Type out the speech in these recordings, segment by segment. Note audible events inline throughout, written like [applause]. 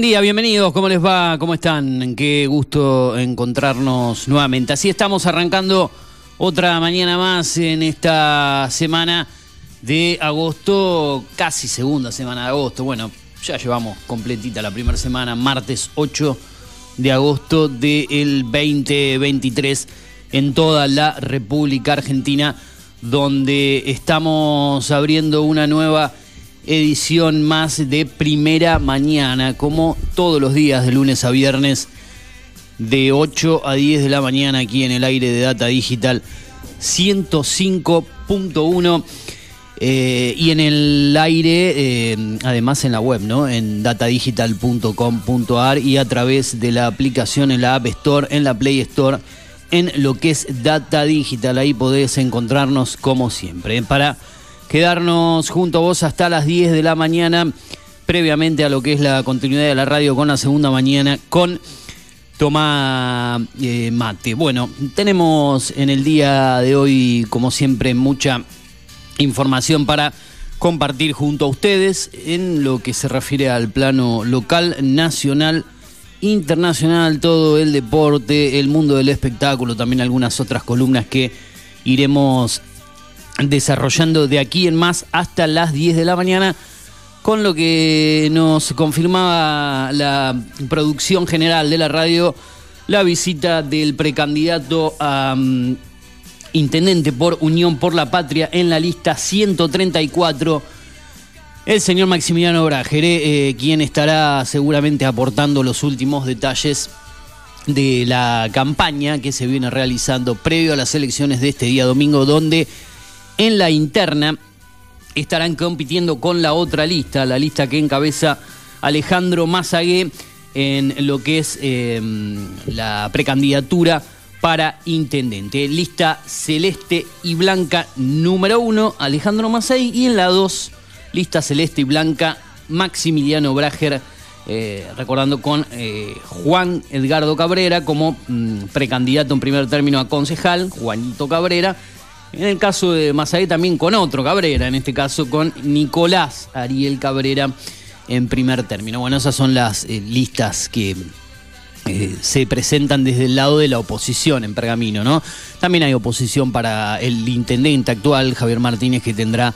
Buen día, bienvenidos, ¿cómo les va? ¿Cómo están? Qué gusto encontrarnos nuevamente. Así estamos arrancando otra mañana más en esta semana de agosto, casi segunda semana de agosto. Bueno, ya llevamos completita la primera semana, martes 8 de agosto del 2023 en toda la República Argentina, donde estamos abriendo una nueva edición más de primera mañana, como todos los días de lunes a viernes, de 8 a 10 de la mañana aquí en el aire de Data Digital 105.1 eh, y en el aire, eh, además en la web, ¿no? En datadigital.com.ar y a través de la aplicación en la App Store, en la Play Store, en lo que es Data Digital. Ahí podés encontrarnos como siempre. Para quedarnos junto a vos hasta las 10 de la mañana, previamente a lo que es la continuidad de la radio con la segunda mañana, con Toma eh, Mate. Bueno, tenemos en el día de hoy, como siempre, mucha información para compartir junto a ustedes en lo que se refiere al plano local, nacional, internacional, todo el deporte, el mundo del espectáculo, también algunas otras columnas que iremos desarrollando de aquí en más hasta las 10 de la mañana con lo que nos confirmaba la producción general de la radio, la visita del precandidato a mm, intendente por Unión por la Patria en la lista 134, el señor Maximiliano Brajere, eh, quien estará seguramente aportando los últimos detalles de la campaña que se viene realizando previo a las elecciones de este día domingo, donde en la interna estarán compitiendo con la otra lista, la lista que encabeza Alejandro Mazagué en lo que es eh, la precandidatura para intendente. Lista celeste y blanca número uno, Alejandro Mazagué, y en la dos, lista celeste y blanca, Maximiliano Brager. Eh, recordando con eh, Juan Edgardo Cabrera como mm, precandidato en primer término a concejal, Juanito Cabrera, en el caso de Mazaé también con otro Cabrera, en este caso con Nicolás Ariel Cabrera en primer término. Bueno, esas son las eh, listas que eh, se presentan desde el lado de la oposición en Pergamino, ¿no? También hay oposición para el intendente actual, Javier Martínez, que tendrá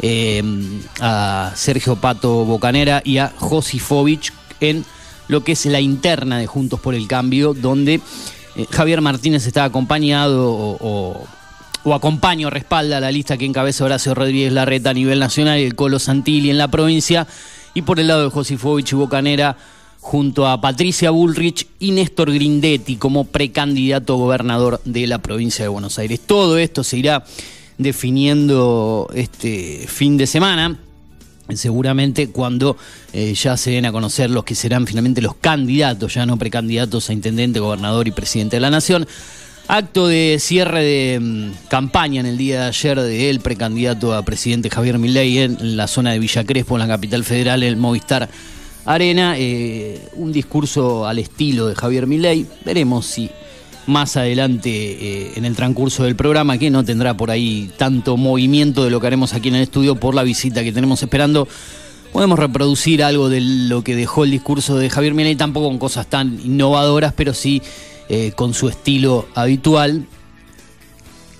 eh, a Sergio Pato Bocanera y a Josifovich en lo que es la interna de Juntos por el Cambio, donde Javier Martínez está acompañado o acompaño, respalda la lista que encabeza Horacio Rodríguez Larreta a nivel nacional y el Colo Santilli en la provincia. Y por el lado de Josifovich y Bocanera, junto a Patricia Bullrich y Néstor Grindetti como precandidato gobernador de la provincia de Buenos Aires. Todo esto se irá definiendo este fin de semana seguramente cuando eh, ya se den a conocer los que serán finalmente los candidatos, ya no precandidatos a intendente, gobernador y presidente de la nación. Acto de cierre de mm, campaña en el día de ayer de precandidato a presidente Javier Milei en la zona de Villa Crespo, en la capital federal, el Movistar Arena. Eh, un discurso al estilo de Javier Milei. Veremos si más adelante eh, en el transcurso del programa, que no tendrá por ahí tanto movimiento de lo que haremos aquí en el estudio por la visita que tenemos esperando. Podemos reproducir algo de lo que dejó el discurso de Javier Milei, tampoco con cosas tan innovadoras, pero sí eh, con su estilo habitual,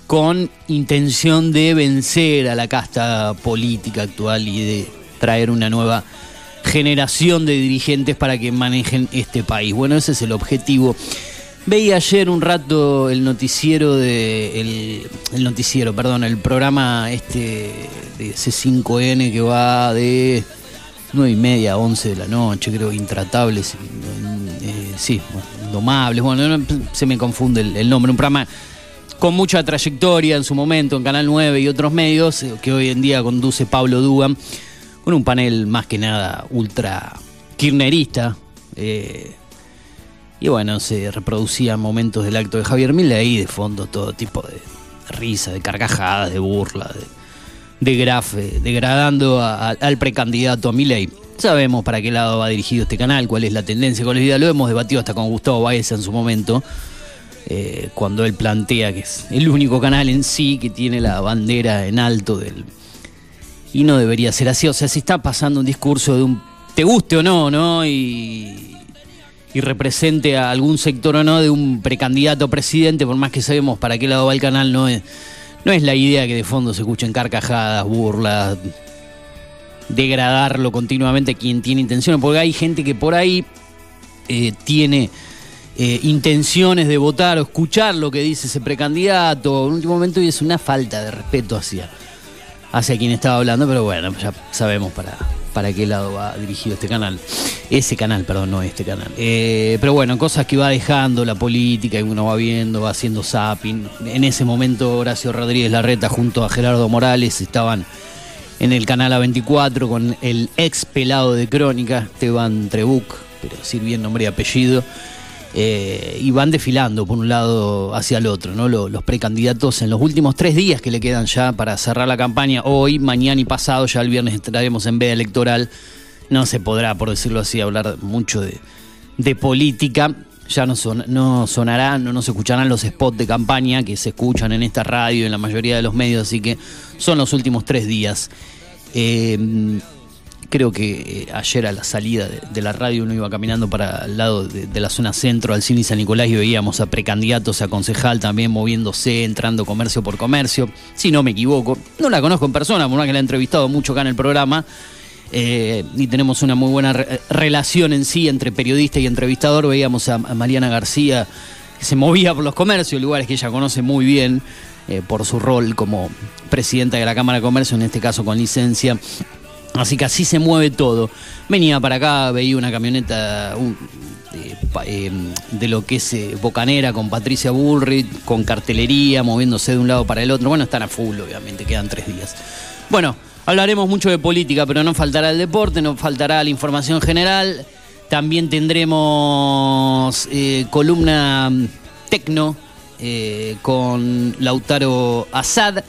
con intención de vencer a la casta política actual y de traer una nueva generación de dirigentes para que manejen este país. Bueno, ese es el objetivo. Veía ayer un rato el noticiero de el, noticiero, perdón, el programa este de C5N que va de 9 y media a 11 de la noche, creo, intratables, eh, sí, domables, bueno, se me confunde el, nombre, un programa con mucha trayectoria en su momento en Canal 9 y otros medios, eh, que hoy en día conduce Pablo Dugan, con un panel más que nada ultra kirnerista. Eh, y bueno, se reproducían momentos del acto de Javier Milei, de fondo todo tipo de risa, de carcajadas, de burla, de, de grafe, degradando al precandidato a Milei. Sabemos para qué lado va dirigido este canal, cuál es la tendencia, cuál es la idea. Lo hemos debatido hasta con Gustavo Baez en su momento, eh, cuando él plantea que es el único canal en sí que tiene la bandera en alto del... Y no debería ser así. O sea, si está pasando un discurso de un... Te guste o no, ¿no? Y, y represente a algún sector o no de un precandidato presidente, por más que sabemos para qué lado va el canal, no es, no es la idea que de fondo se escuchen carcajadas, burlas, degradarlo continuamente quien tiene intenciones, porque hay gente que por ahí eh, tiene eh, intenciones de votar o escuchar lo que dice ese precandidato en último momento y es una falta de respeto hacia, hacia quien estaba hablando, pero bueno, ya sabemos para, para qué lado va dirigido este canal. Ese canal, perdón, no este canal. Eh, pero bueno, cosas que va dejando la política y uno va viendo, va haciendo zapping. En ese momento Horacio Rodríguez Larreta junto a Gerardo Morales estaban en el canal A24 con el ex pelado de Crónica, Esteban Trebuc, pero sin bien nombre y apellido. Eh, y van desfilando por un lado hacia el otro, ¿no? Los, los, precandidatos en los últimos tres días que le quedan ya para cerrar la campaña, hoy, mañana y pasado, ya el viernes estaremos en veda electoral. No se podrá, por decirlo así, hablar mucho de, de política. Ya no, son, no sonarán, no, no se escucharán los spots de campaña que se escuchan en esta radio en la mayoría de los medios, así que son los últimos tres días. Eh, creo que eh, ayer a la salida de, la radio uno iba caminando para el lado de, la zona centro al cine San Nicolás y veíamos a precandidatos a concejal también moviéndose, entrando comercio por comercio, si no me equivoco. No la conozco en persona, por una que la he entrevistado mucho acá en el programa. Eh, y tenemos una muy buena re- relación en sí entre periodista y entrevistador. Veíamos a, Mariana García que se movía por los comercios, lugares que ella conoce muy bien eh, por su rol como presidenta de la Cámara de Comercio, en este caso con licencia. Así que así se mueve todo. Venía para acá, veía una camioneta pa- eh, de lo que es eh, Bocanera con Patricia Bullrich, con cartelería, moviéndose de un lado para el otro. Bueno, están a full, obviamente, quedan tres días. Bueno, hablaremos mucho de política, pero no faltará el deporte, no faltará la información general. También tendremos eh, columna tecno eh, con Lautaro Asad.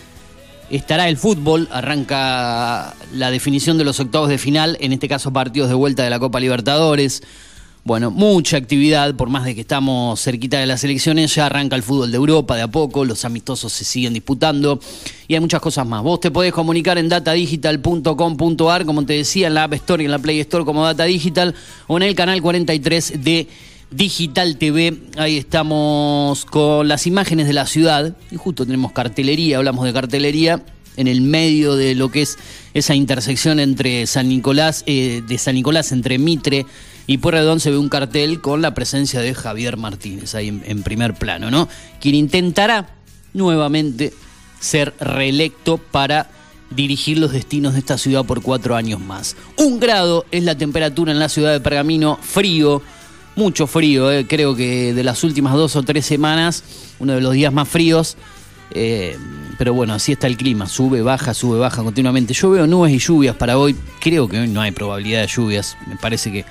Estará el fútbol, arranca la definición de los octavos de final, en este caso partidos de vuelta de la Copa Libertadores. Bueno, mucha actividad, por más de que estamos cerquita de las elecciones, ya arranca el fútbol de Europa de a poco, los amistosos se siguen disputando y hay muchas cosas más. Vos te podés comunicar en datadigital.com.ar, como te decía, en la App Store y en la Play Store como Data Digital o en el canal 43 de Digital TV. Ahí estamos con las imágenes de la ciudad y justo tenemos cartelería, hablamos de cartelería en el medio de lo que es esa intersección entre San Nicolás, eh, de San Nicolás entre Mitre y Pueyrredón se ve un cartel con la presencia de Javier Martínez ahí en, primer plano, ¿no? Quien intentará nuevamente ser reelecto para dirigir los destinos de esta ciudad por cuatro años más. Un grado es la temperatura en la ciudad de Pergamino, frío, mucho frío, eh, creo que de las últimas dos o tres semanas, uno de los días más fríos. eh, pero bueno, así está el clima, sube, baja, sube, baja continuamente. Yo veo nubes y lluvias para hoy, creo que hoy no hay probabilidad de lluvias, me parece que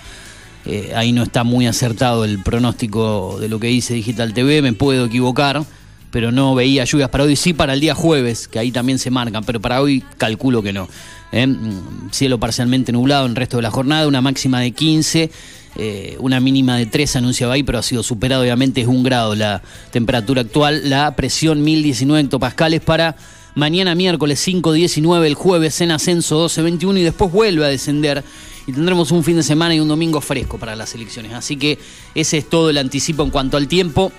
eh, ahí no está muy acertado el pronóstico de lo que dice Digital TV, me puedo equivocar, pero no veía lluvias para hoy, sí para el día jueves, que ahí también se marcan, pero para hoy calculo que no. ¿eh? Mm, Cielo parcialmente nublado en el resto de la jornada, una máxima de 15, eh, una mínima de 3 anunciaba ahí, pero ha sido superado, obviamente es un grado la temperatura actual, la presión 1019 hectopascales para mañana miércoles 5.19, el jueves en ascenso 12.21 y después vuelve a descender y tendremos un fin de semana y un domingo fresco para las elecciones. Así que ese es todo el anticipo en cuanto al tiempo.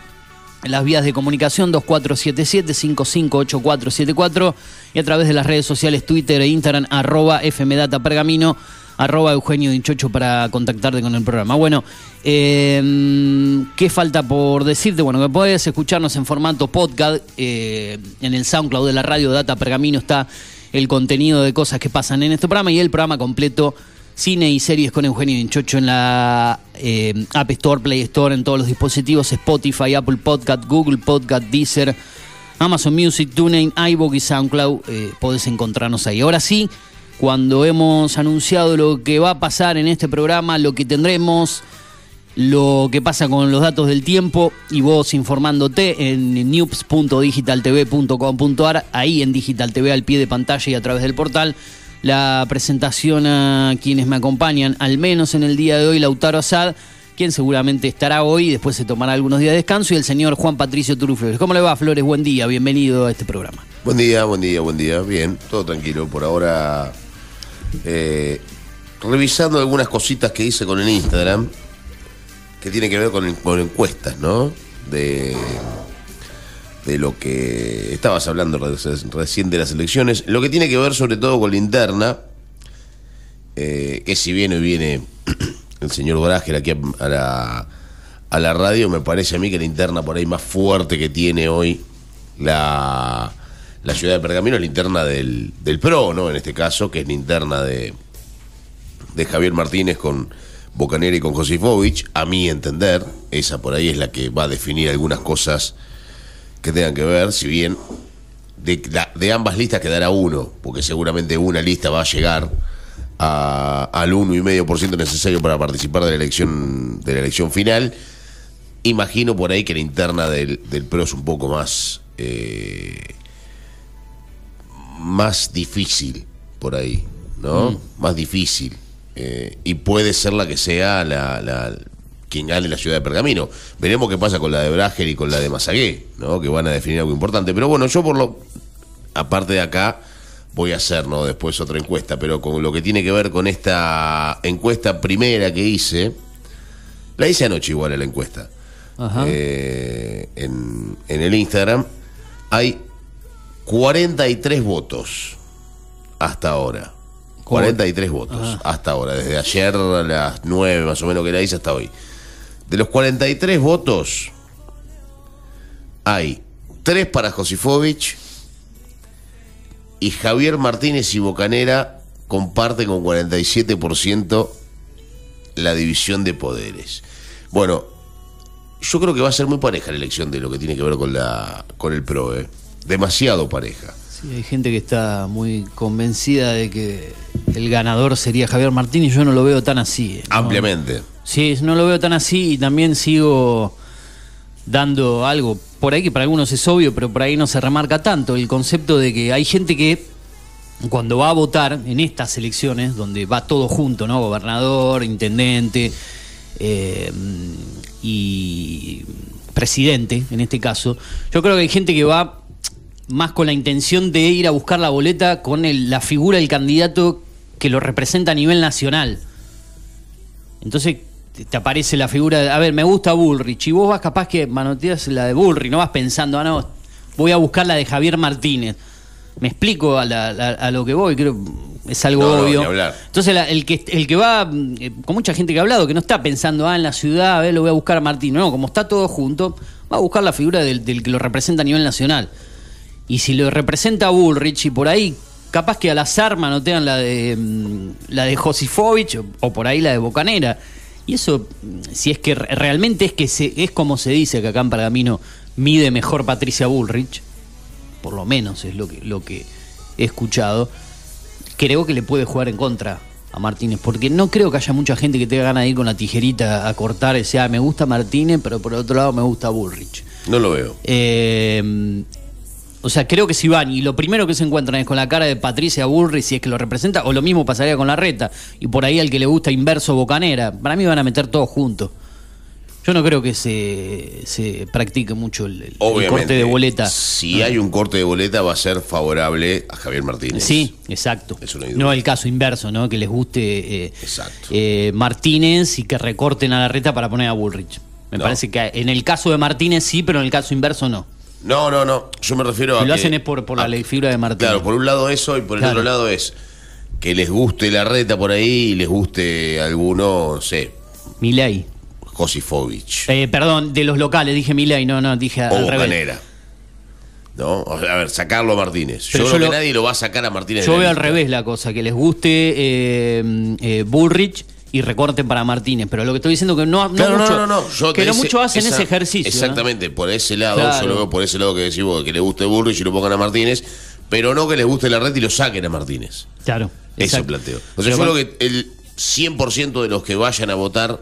Las vías de comunicación 2477-558474 y a través de las redes sociales Twitter e Instagram arroba fmdatapergamino arroba Eugenio Dinchocho para contactarte con el programa. Bueno, eh, ¿qué falta por decirte? Bueno, que puedes escucharnos en formato podcast eh, en el SoundCloud de la radio Data Pergamino está el contenido de cosas que pasan en este programa y el programa completo cine y series con Eugenio Dinchocho en la eh, App Store, Play Store, en todos los dispositivos, Spotify, Apple Podcast, Google Podcast, Deezer, Amazon Music, TuneIn, iVoox y SoundCloud. eh, podés encontrarnos ahí. Ahora sí, cuando hemos anunciado lo que va a pasar en este programa, lo que tendremos, lo que pasa con los datos del tiempo y vos informándote en news.digitaltv.com.ar, ahí en Digital TV al pie de pantalla y a través del portal. La presentación a quienes me acompañan, al menos en el día de hoy, Lautaro Asad, quien seguramente estará hoy y después se tomará algunos días de descanso, y el señor Juan Patricio Turu Flores. ¿Cómo le va, Flores? Buen día, bienvenido a este programa. Buen día, buen día, buen día. Bien, todo tranquilo. Por ahora, eh, revisando algunas cositas que hice con el Instagram, que tiene que ver con, con encuestas, ¿no? De, de lo que estabas hablando re- recién de las elecciones. Lo que tiene que ver sobre todo con la interna, eh, que si viene viene [clears throat] el señor Brager aquí a la, a la radio, me parece a mí que la interna por ahí más fuerte que tiene hoy la, la ciudad de Pergamino es la interna del, del PRO, ¿no? En este caso, que es la interna de, de Javier Martínez con Bocanera y con Josifovich, a mi entender, esa por ahí es la que va a definir algunas cosas que tengan que ver, si bien de, la- de ambas listas quedará uno, porque seguramente una lista va a llegar a- al 1,5% necesario para participar de la elección de la elección final. Imagino por ahí que la interna del, del PRO es un poco más eh, más difícil por ahí, ¿no? Más difícil. Eh, y puede ser la que sea la, la- quien gane la ciudad de Pergamino. Veremos qué pasa con la de Brager y con la de Mazagué, ¿no? Que van a definir algo importante. Pero bueno, yo por lo. Aparte de acá, voy a hacer, ¿no? Después otra encuesta. Pero con lo que tiene que ver con esta encuesta primera que hice. La hice anoche igual la encuesta. Ajá. Eh, en, en el Instagram. Hay 43 votos hasta ahora. 43 votos hasta ahora, desde ayer a las 9 más o menos que la hice hasta hoy. De los 43 votos, hay 3 para Josifovich y Javier Martínez y Bocanera comparten con 47% la división de poderes. Bueno, yo creo que va a ser muy pareja la elección de lo que tiene que ver con la con el PRO, ¿eh? demasiado pareja. Sí, hay gente que está muy convencida de que el ganador sería Javier Martínez. Yo no lo veo tan así. ¿eh? ¿no? Ampliamente. Sí, no lo veo tan así y también sigo dando algo por ahí que para algunos es obvio, pero por ahí no se remarca tanto. El concepto de que hay gente que cuando va a votar en estas elecciones, donde va todo junto, ¿no? Gobernador, intendente eh, y presidente, en este caso, yo creo que hay gente que va más con la intención de ir a buscar la boleta con el- la figura del candidato que lo representa a nivel nacional. Entonces te- aparece la figura, de, a ver, me gusta Bullrich, y vos vas capaz que manoteas la de Bullrich, no vas pensando, ah, no, voy a buscar la de Javier Martínez. Me explico a, la- la- a lo que voy, creo es algo No, obvio. Entonces la- el que el que va, eh, con mucha gente que ha hablado, que no está pensando, ah, en la ciudad, a ver, lo voy a buscar a Martínez. No, como está todo junto, va a buscar la figura del, del que lo representa a nivel nacional. Y si lo representa a Bullrich y por ahí, capaz que al azar manotean la de mm, la de Josifovich o, o por ahí la de Bocanera. Y eso, mm, si es que re- realmente es que se, es como se dice que acá en Pergamino mide mejor Patricia Bullrich, por lo menos es lo que, lo que he escuchado, creo que le puede jugar en contra a Martínez, porque no creo que haya mucha gente que tenga ganas de ir con la tijerita a cortar y decir, ah, me gusta Martínez, pero por otro lado me gusta Bullrich. No lo veo. Eh, o sea, creo que si van y lo primero que se encuentran es con la cara de Patricia Bullrich, si es que lo representa, o lo mismo pasaría con la reta, y por ahí al que le gusta inverso Bocanera, para mí van a meter todos juntos. Yo no creo que se, se practique mucho el, corte de boleta. Si hay un corte de boleta, va a ser favorable a Javier Martínez. Sí, exacto. Eso no. No el caso inverso, ¿no? Que les guste eh, eh, Martínez y que recorten a la reta para poner a Bullrich. Me No. parece que en el caso de Martínez sí, pero en el caso inverso no. No, no, no. Yo me refiero a. Si lo que- hacen es por, por la a- ley figura de Martínez. Claro, por un lado eso y por el Claro. otro lado es que les guste la reta por ahí y les guste alguno, no sé, Milei. Josifovich Eh, perdón, de los locales, dije Milei, no, no, dije o al revés. Bocanera. ¿No? O sea, a ver, sacarlo a Martínez. Pero yo creo lo- que nadie lo va a sacar a Martínez. Yo veo al revés la cosa, que les guste eh, eh, Bullrich y recorten para Martínez. Pero lo que estoy diciendo que no, no Claro, mucho, no, no, no. Yo que no mucho hacen esa- ese ejercicio. ¿no? Exactamente, por ese lado, Claro. yo lo veo por ese lado que decimos que le guste Bullrich y lo pongan a Martínez, pero no que les guste la reta y lo saquen a Martínez. Claro. Eso exacto. planteo. O sea, Pero yo creo que el 100% de los que vayan a votar.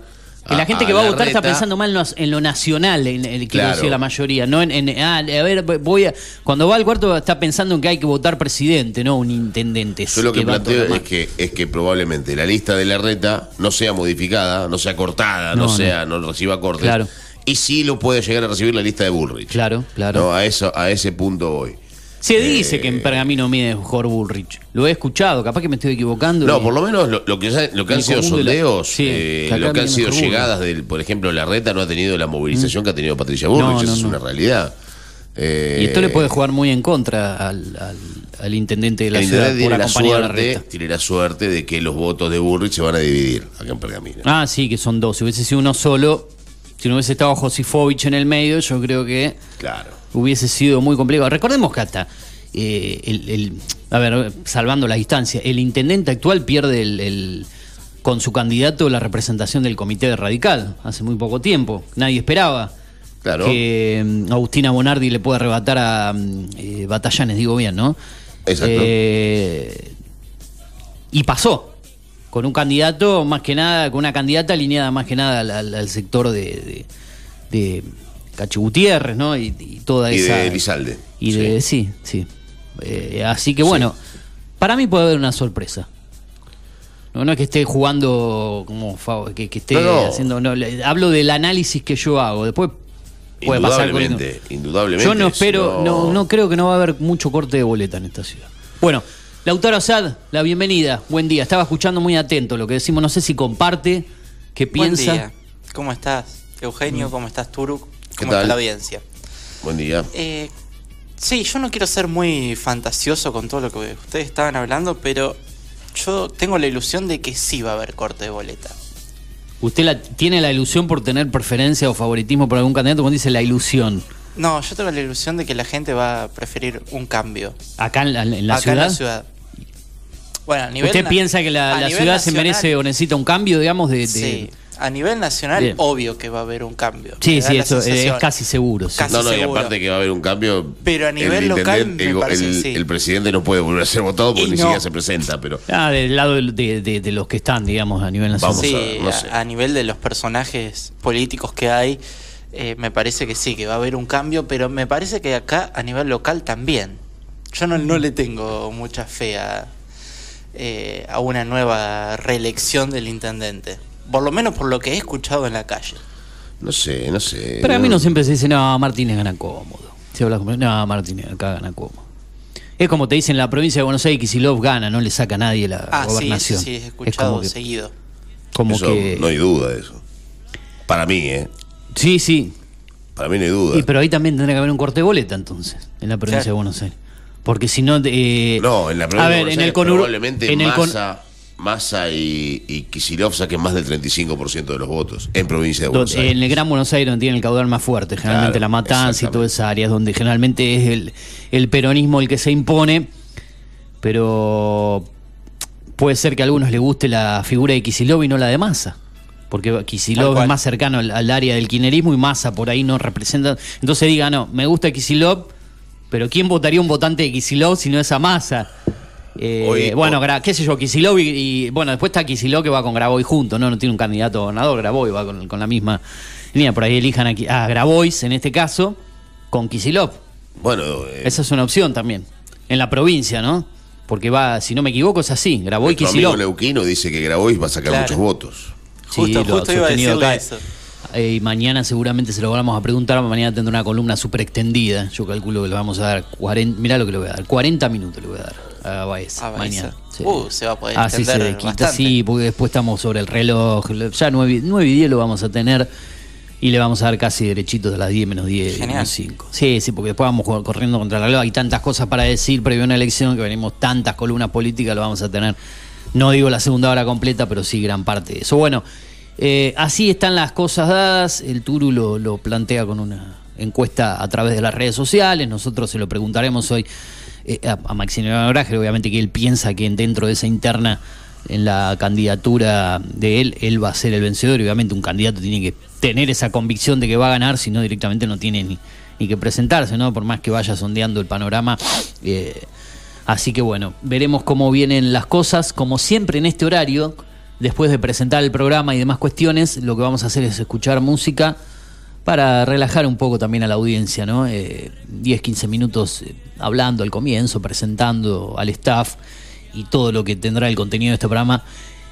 Que la gente que va a votar está pensando más en lo, nacional, en el que decir la mayoría, no en, en- ah, a ver, voy a, cuando va al cuarto está pensando en que hay que votar presidente, no un intendente. Yo lo que planteo es que, es que probablemente la lista de la reta no sea modificada, no sea cortada, no, No, no. sea, no reciba cortes. Claro. Y sí lo puede llegar a recibir la lista de Bullrich. Claro, claro. No, a eso, a ese punto voy. Se dice Eh, que en Pergamino mide mejor Bullrich. Lo he escuchado, capaz que me estoy equivocando. No, y- por lo menos lo, lo que, ya- lo que han sido la- sondeos, sí, eh, lo que han sido llegadas del, por ejemplo, la reta no ha tenido la movilización que ha tenido Patricia Bullrich, No, eso no, es no. una realidad. Eh, Y esto le puede jugar muy en contra al, al- al intendente de la ciudad intendente por tiene la, la suerte, reta. tiene la suerte de que los votos de Bullrich se van a dividir acá en Pergamino. Ah, sí, que son dos. Si hubiese sido uno solo, si no hubiese estado Josifovich en el medio, yo creo que Claro. Hubiese sido muy complicado. Recordemos que hasta, eh, el, el- a ver, salvando la distancia, el intendente actual pierde el, el- con su candidato la representación del comité de radical hace muy poco tiempo. Nadie esperaba Claro. que mm, Agustina Bonardi le pueda arrebatar a mm, eh, Batallanes, digo bien, ¿no? Exacto. Eh, y pasó con un candidato más que nada, con una candidata alineada más que nada al, al- al sector de, de, de Cacho Gutiérrez, ¿no? Y, y toda Y esa. de Elizalde. Y de, sí, sí. Eh, así que bueno, para mí puede haber una sorpresa. No, no es que esté jugando como que, que esté No, no. haciendo. No, le- hablo del análisis que yo hago. Después puede pasar Indudablemente, indudablemente. yo no espero, no, no creo que no va a haber mucho corte de boleta en esta ciudad. Bueno, Lautaro Asad, la bienvenida, buen día. Estaba escuchando muy atento lo que decimos, no sé si comparte, qué Buen piensa. día. ¿Cómo estás, Eugenio? ¿Cómo estás, Turuk? ¿Qué ¿Cómo tal? está la audiencia? Buen día. Eh, sí, yo no quiero ser muy fantasioso con todo lo que ustedes estaban hablando, pero yo tengo la ilusión de que sí va a haber corte de boleta. ¿Usted la, tiene la ilusión por tener preferencia o favoritismo por algún candidato? Cuando dice la ilusión, No, yo tengo la ilusión de que la gente va a preferir un cambio. acá en la, en la Acá ciudad. en la ciudad. Bueno, a nivel ¿Usted piensa que la, ciudad se merece o necesita un cambio, digamos, de... de- Sí, a nivel nacional, Bien. obvio que va a haber un cambio. Sí, sí, eso sensación. es casi seguro. sí. Casi No, no, y aparte que va a haber un cambio. Pero a nivel el local, me el, parece el- que sí. el presidente no puede volver a ser votado porque Y ni no. siquiera se presenta, pero. Ah, del lado de, de- de- de los que están, digamos, a nivel nacional. Vamos Sí, a ver, no a, sé. a nivel de los personajes políticos que hay, eh, me parece que sí, que va a haber un cambio, pero me parece que acá a nivel local también. Yo no, no le tengo mucha fe a, eh, a una nueva reelección del intendente. Por lo menos por lo que he escuchado en la calle. No sé, no sé. Pero a mí no siempre se dice, no, Martínez gana cómodo. Se habla como, no, Martínez acá gana cómodo. Es como te dicen en la provincia de Buenos Aires, Kicillof gana, no le saca a nadie la Ah, sí, gobernación. sí, sí, he Es escuchado como que, seguido. como Eso, que- No hay duda de eso. Para mí, ¿eh? Sí, sí. Para mí no hay duda. Y, pero ahí también tendría que haber un corte de boleta entonces, en la provincia Claro. de Buenos Aires. Porque si no... eh, no, en la provincia a de Buenos en el Aires conur- probablemente en el con- Massa, y, y Kicillof saquen más del 35% de los votos en provincia de Buenos Aires. En el Gran Buenos Aires donde tiene el caudal más fuerte, generalmente Claro, la matanza y exactamente. toda esa área, donde generalmente es el, el peronismo el que se impone, pero puede ser que a algunos les guste la figura de Kisilov y no la de Massa, porque Kisilov es más cercano al, al área del kirchnerismo y Massa por ahí no representa. Entonces diga, no, me gusta Kisilov, pero ¿quién votaría un votante de Kisilov si no es a Massa? Eh, Hoy- bueno, hoy- qué sé yo, Kisilov y, y- bueno, después está Kisilov que va con Graboy junto, ¿no? No tiene un candidato a gobernador, Graboy va con, con la misma línea, por ahí elijan aquí a Grabois en este caso con Kisilov. Bueno, eh, Esa es una opción también. En la provincia, ¿no? Porque va, si no me equivoco, es así, amigo Kisilov. Neuquino dice que Grabois va a sacar Claro. muchos votos. Sí, Justo, lo justo iba a decirle acá. eso. Eh, y mañana seguramente se lo vamos a preguntar. Mañana tendrá una columna súper extendida. Yo calculo que le vamos a dar 40. Mirá lo que le voy a dar. 40 minutos le voy a dar a Baez. A Baeza. mañana. Sí. Uh, se va a poder se extender quita, bastante. sí, porque después estamos sobre el reloj. Ya 9, 9 y 10 lo vamos a tener. Y le vamos a dar casi derechitos a las 10 menos 10, Genial. menos 5. Sí, sí, porque después vamos corriendo contra la reloj. Hay tantas cosas para decir previo a una elección que venimos tantas columnas políticas, lo vamos a tener. No digo la segunda hora completa, pero sí gran parte de eso. Bueno, eh, así están las cosas dadas. El Turu lo, lo plantea con una encuesta a través de las redes sociales. Nosotros se lo preguntaremos hoy eh, a, a Maximiliano Graje, obviamente que él piensa que dentro de esa interna, en la candidatura de él, él va a ser el vencedor. Obviamente un candidato tiene que tener esa convicción de que va a ganar, si no directamente no tiene ni, ni que presentarse, ¿no? Por más que vaya sondeando el panorama. eh, Así que bueno, veremos cómo vienen las cosas. Como siempre en este horario, después de presentar el programa y demás cuestiones, lo que vamos a hacer es escuchar música para relajar un poco también a la audiencia, ¿no? Eh, 10, 15 minutos eh, hablando al comienzo, presentando al staff y todo lo que tendrá el contenido de este programa.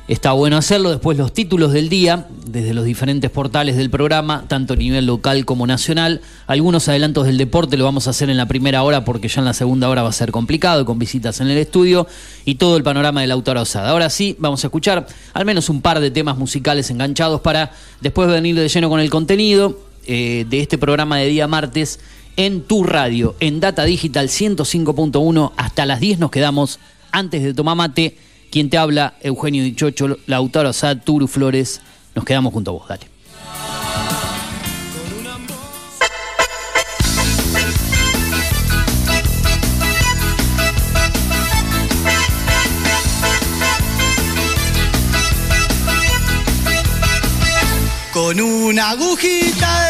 Está bueno hacerlo. Después los títulos del día, desde los diferentes portales del programa, tanto a nivel local como nacional. Algunos adelantos del deporte lo vamos a hacer en la primera hora porque ya en la segunda hora va a ser complicado, con visitas en el estudio y todo el panorama de la autora osada. Ahora sí, vamos a escuchar al menos un par de temas musicales enganchados para después venir de lleno con el contenido eh, de este programa de día martes en tu radio, en Data Digital 105.1. Hasta las 10 nos quedamos antes de tomar mate. Quien te habla, Eugenio Dichocho, Lautaro Asad, Turu Flores. Nos quedamos junto a vos, dale. Con una agujita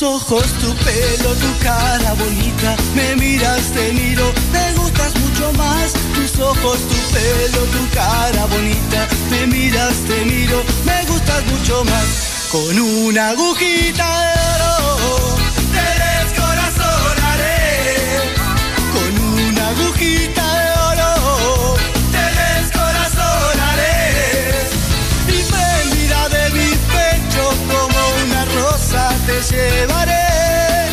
Tus ojos, tu pelo, tu cara bonita, me miras, te miro, me gustas mucho más. Tus ojos, tu pelo, tu cara bonita, me miras, te miro, me gustas mucho más. Con una agujita de oro llevaré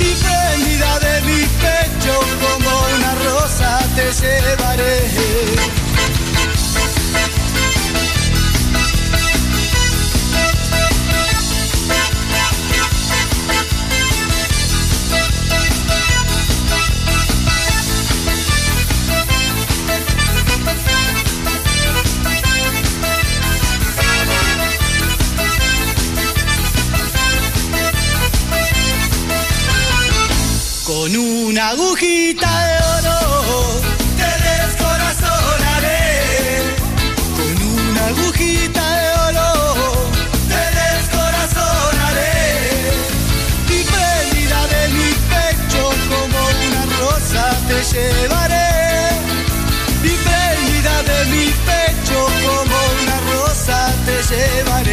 y prendida de mi pecho como una rosa te llevaré. Una agujita de oro te descorazonaré. Con una agujita de oro te descorazonaré. Y prendida de mi pecho como una rosa te llevaré. Y prendida de mi pecho como una rosa te llevaré.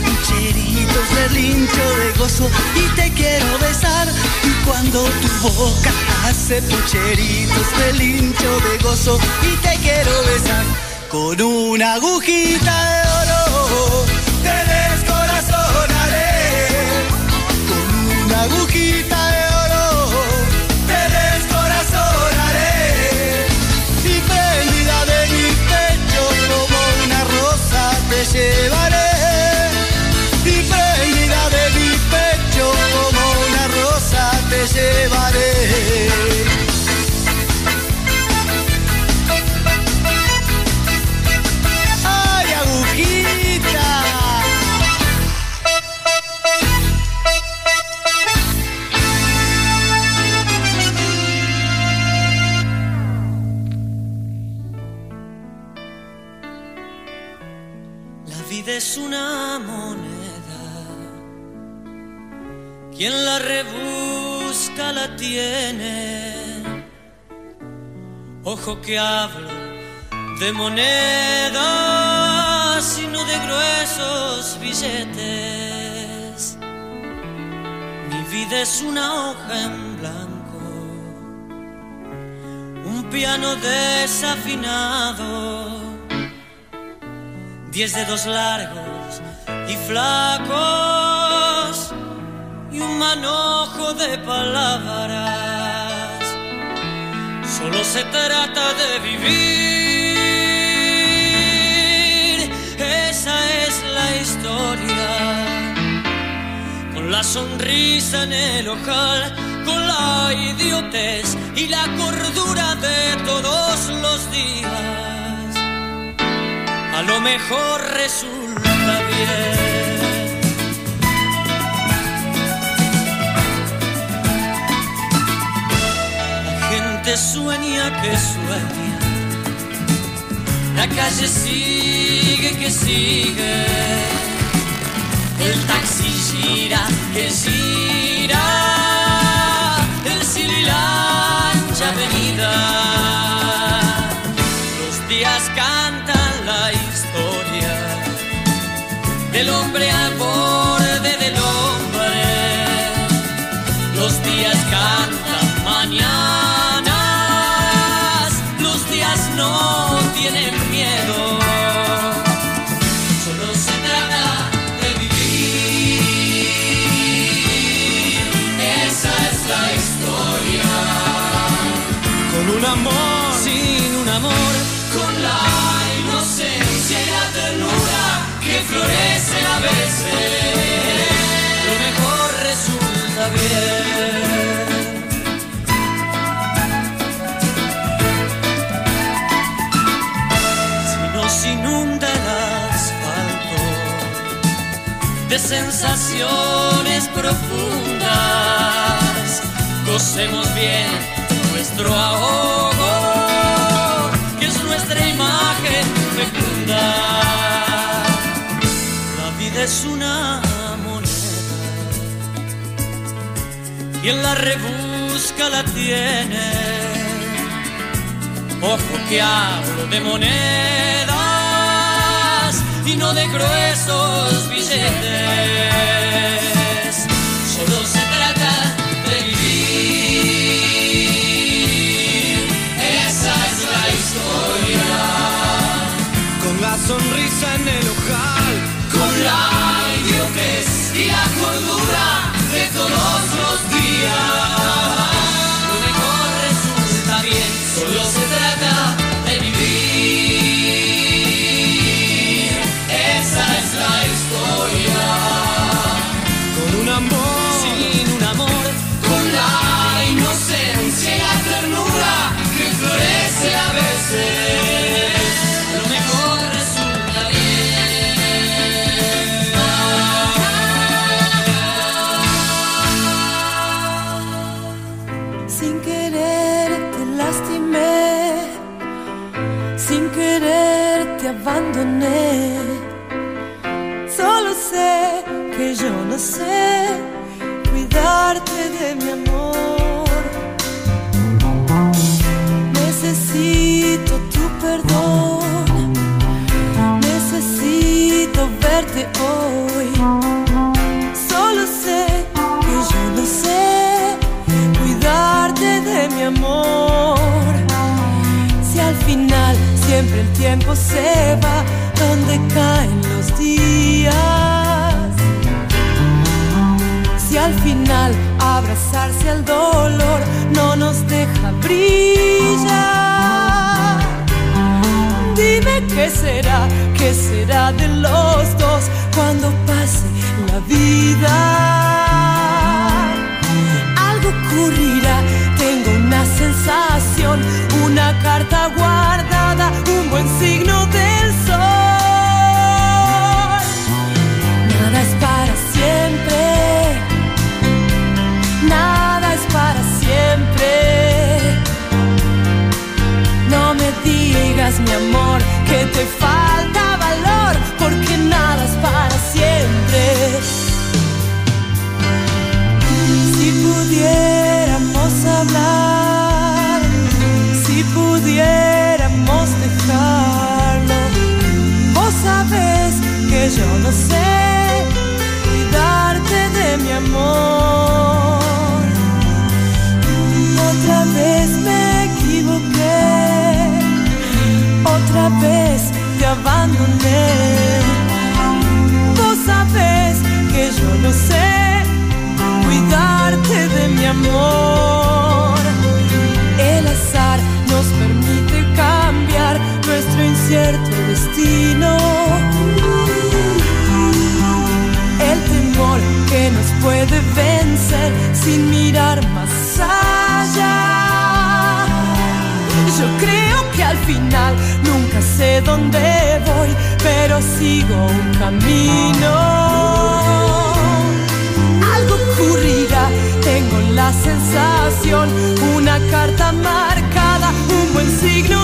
Pucheritos relincho de gozo y te quiero besar. Y cuando tu boca hace pucheritos relincho de gozo y te quiero besar. Con una agujita de oro te descorazonaré. Con una agujita de oro te descorazonaré. Y prendida de mi pecho como una rosa te llevaré. Llevaré. ¡Ay, agujita! La vida es una moneda. Quien la la tiene. Ojo que hablo de monedas y no de gruesos billetes. Mi vida es una hoja en blanco. Un piano desafinado diez dedos largos y flacos y un manojo de palabras. Solo se trata de vivir, esa es la historia. Con la sonrisa en el ojal, con la idiotez y la cordura de todos los días a lo mejor resulta bien. Gente sueña que sueña, la calle sigue que sigue, el taxi gira que gira, el sililancha avenida. Los días cantan la historia del hombre sensaciones profundas, gocemos bien nuestro ahogo, que es nuestra imagen fecunda. La vida es una moneda, quien la rebusca la tiene. Ojo que hablo de monedas y no de gruesos billetes. Solo se trata de vivir. Esa es la historia. Con la sonrisa en el ojal, Con la idiotez y la cordura de todos los días. Lo mejor abandoné. El tiempo se va donde caen los días. Si al final abrazarse al dolor no nos deja brillar. Dime qué será, qué será de los dos cuando pase la vida. Un buen signo otra vez te abandoné. Vos sabés que yo no sé cuidarte de mi amor. El azar nos permite cambiar nuestro incierto destino. El temor que nos puede vencer sin mirar más allá. Yo creo que al final sé dónde voy, pero sigo un camino. Algo ocurrirá, tengo la sensación, una carta marcada, un buen signo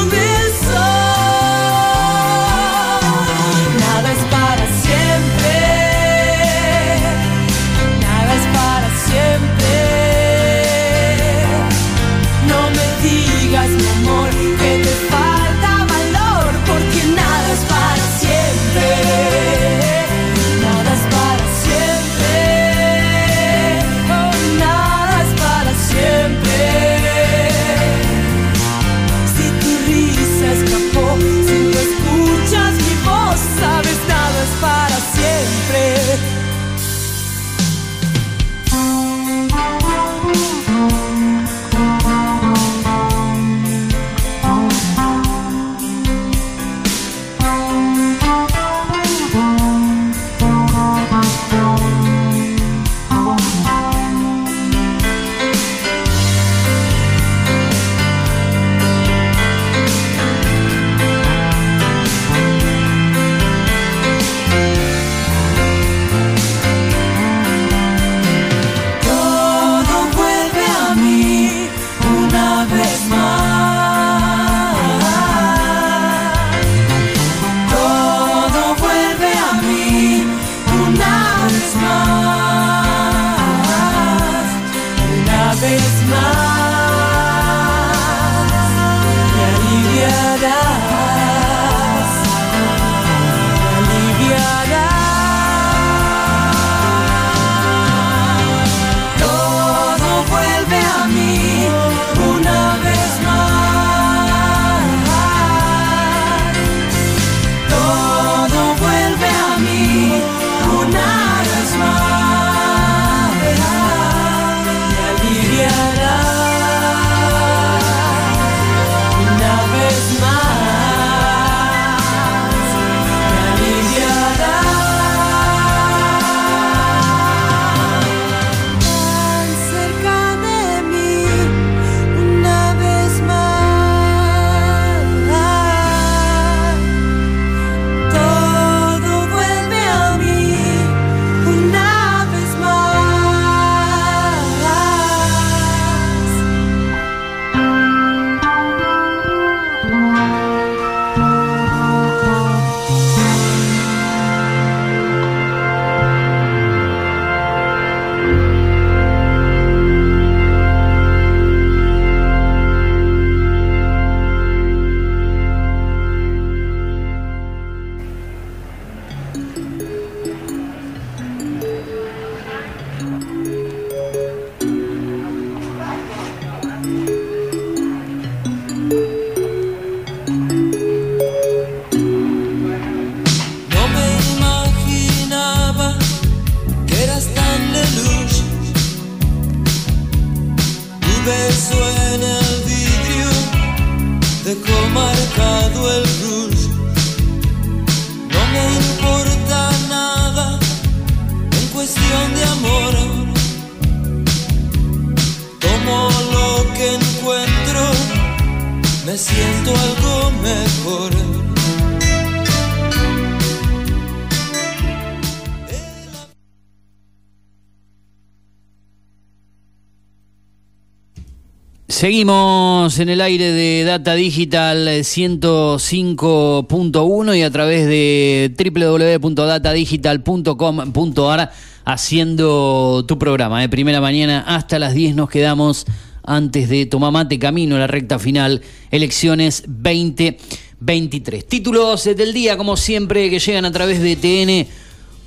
Seguimos en el aire de Data Digital 105.1 y a través de www.datadigital.com.ar haciendo tu programa. De primera mañana hasta las 10 nos quedamos antes de Tomamate Camino a la recta final, elecciones 2023. Títulos del día, como siempre, que llegan a través de TN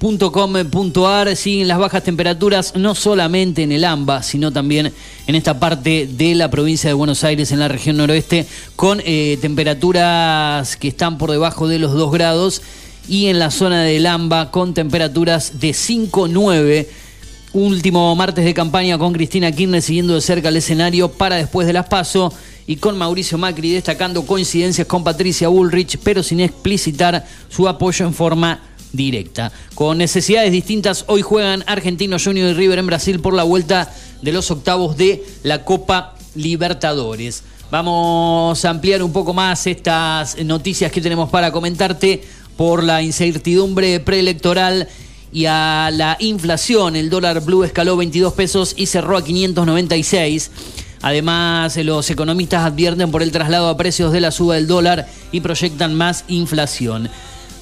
.com.ar siguen las bajas temperaturas no solamente en el AMBA, sino también en esta parte de la provincia de Buenos Aires, en la región noroeste, con eh, temperaturas que están por debajo de los 2 grados y en la zona del AMBA con temperaturas de 5-9. Último martes de campaña con Cristina Kirchner siguiendo de cerca el escenario para después de las PASO y con Mauricio Macri destacando coincidencias con Patricia Bullrich, pero sin explicitar su apoyo en forma directa. Con necesidades distintas, hoy juegan Argentino Junior y River en Brasil por la vuelta de los octavos de la Copa Libertadores. Vamos a ampliar un poco más estas noticias que tenemos para comentarte por la incertidumbre preelectoral y a la inflación. El dólar blue escaló 22 pesos y cerró a 596. Además, los economistas advierten por el traslado a precios de la suba del dólar y proyectan más inflación.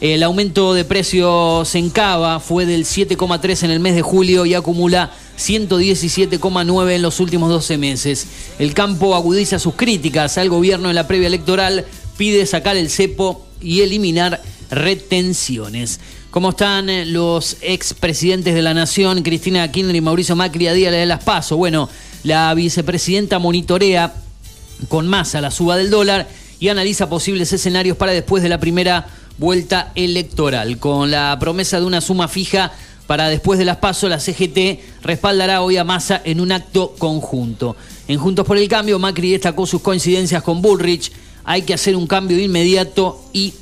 El aumento de precios en Cava fue del 7,3 en el mes de julio y acumula 117,9 en los últimos 12 meses. El campo agudiza sus críticas al gobierno en la previa electoral, pide sacar el cepo y eliminar retenciones. ¿Cómo están eh, los expresidentes de la Nación, Cristina Kirchner y Mauricio Macri, a día de las PASO? Bueno, la vicepresidenta monitorea con masa la suba del dólar y analiza posibles escenarios para después de la primera vuelta electoral. Con la promesa de una suma fija para después de las pasos, la CGT respaldará hoy a Massa en un acto conjunto. En Juntos por el Cambio, Macri destacó sus coincidencias con Bullrich. Hay que hacer un cambio inmediato y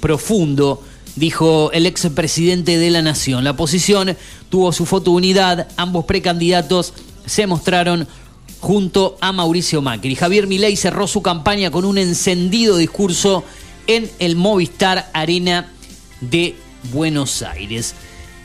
profundo, dijo el expresidente de la Nación. La posición tuvo su foto unidad, ambos precandidatos se mostraron junto a Mauricio Macri. Javier Milei cerró su campaña con un encendido discurso en el Movistar Arena de Buenos Aires.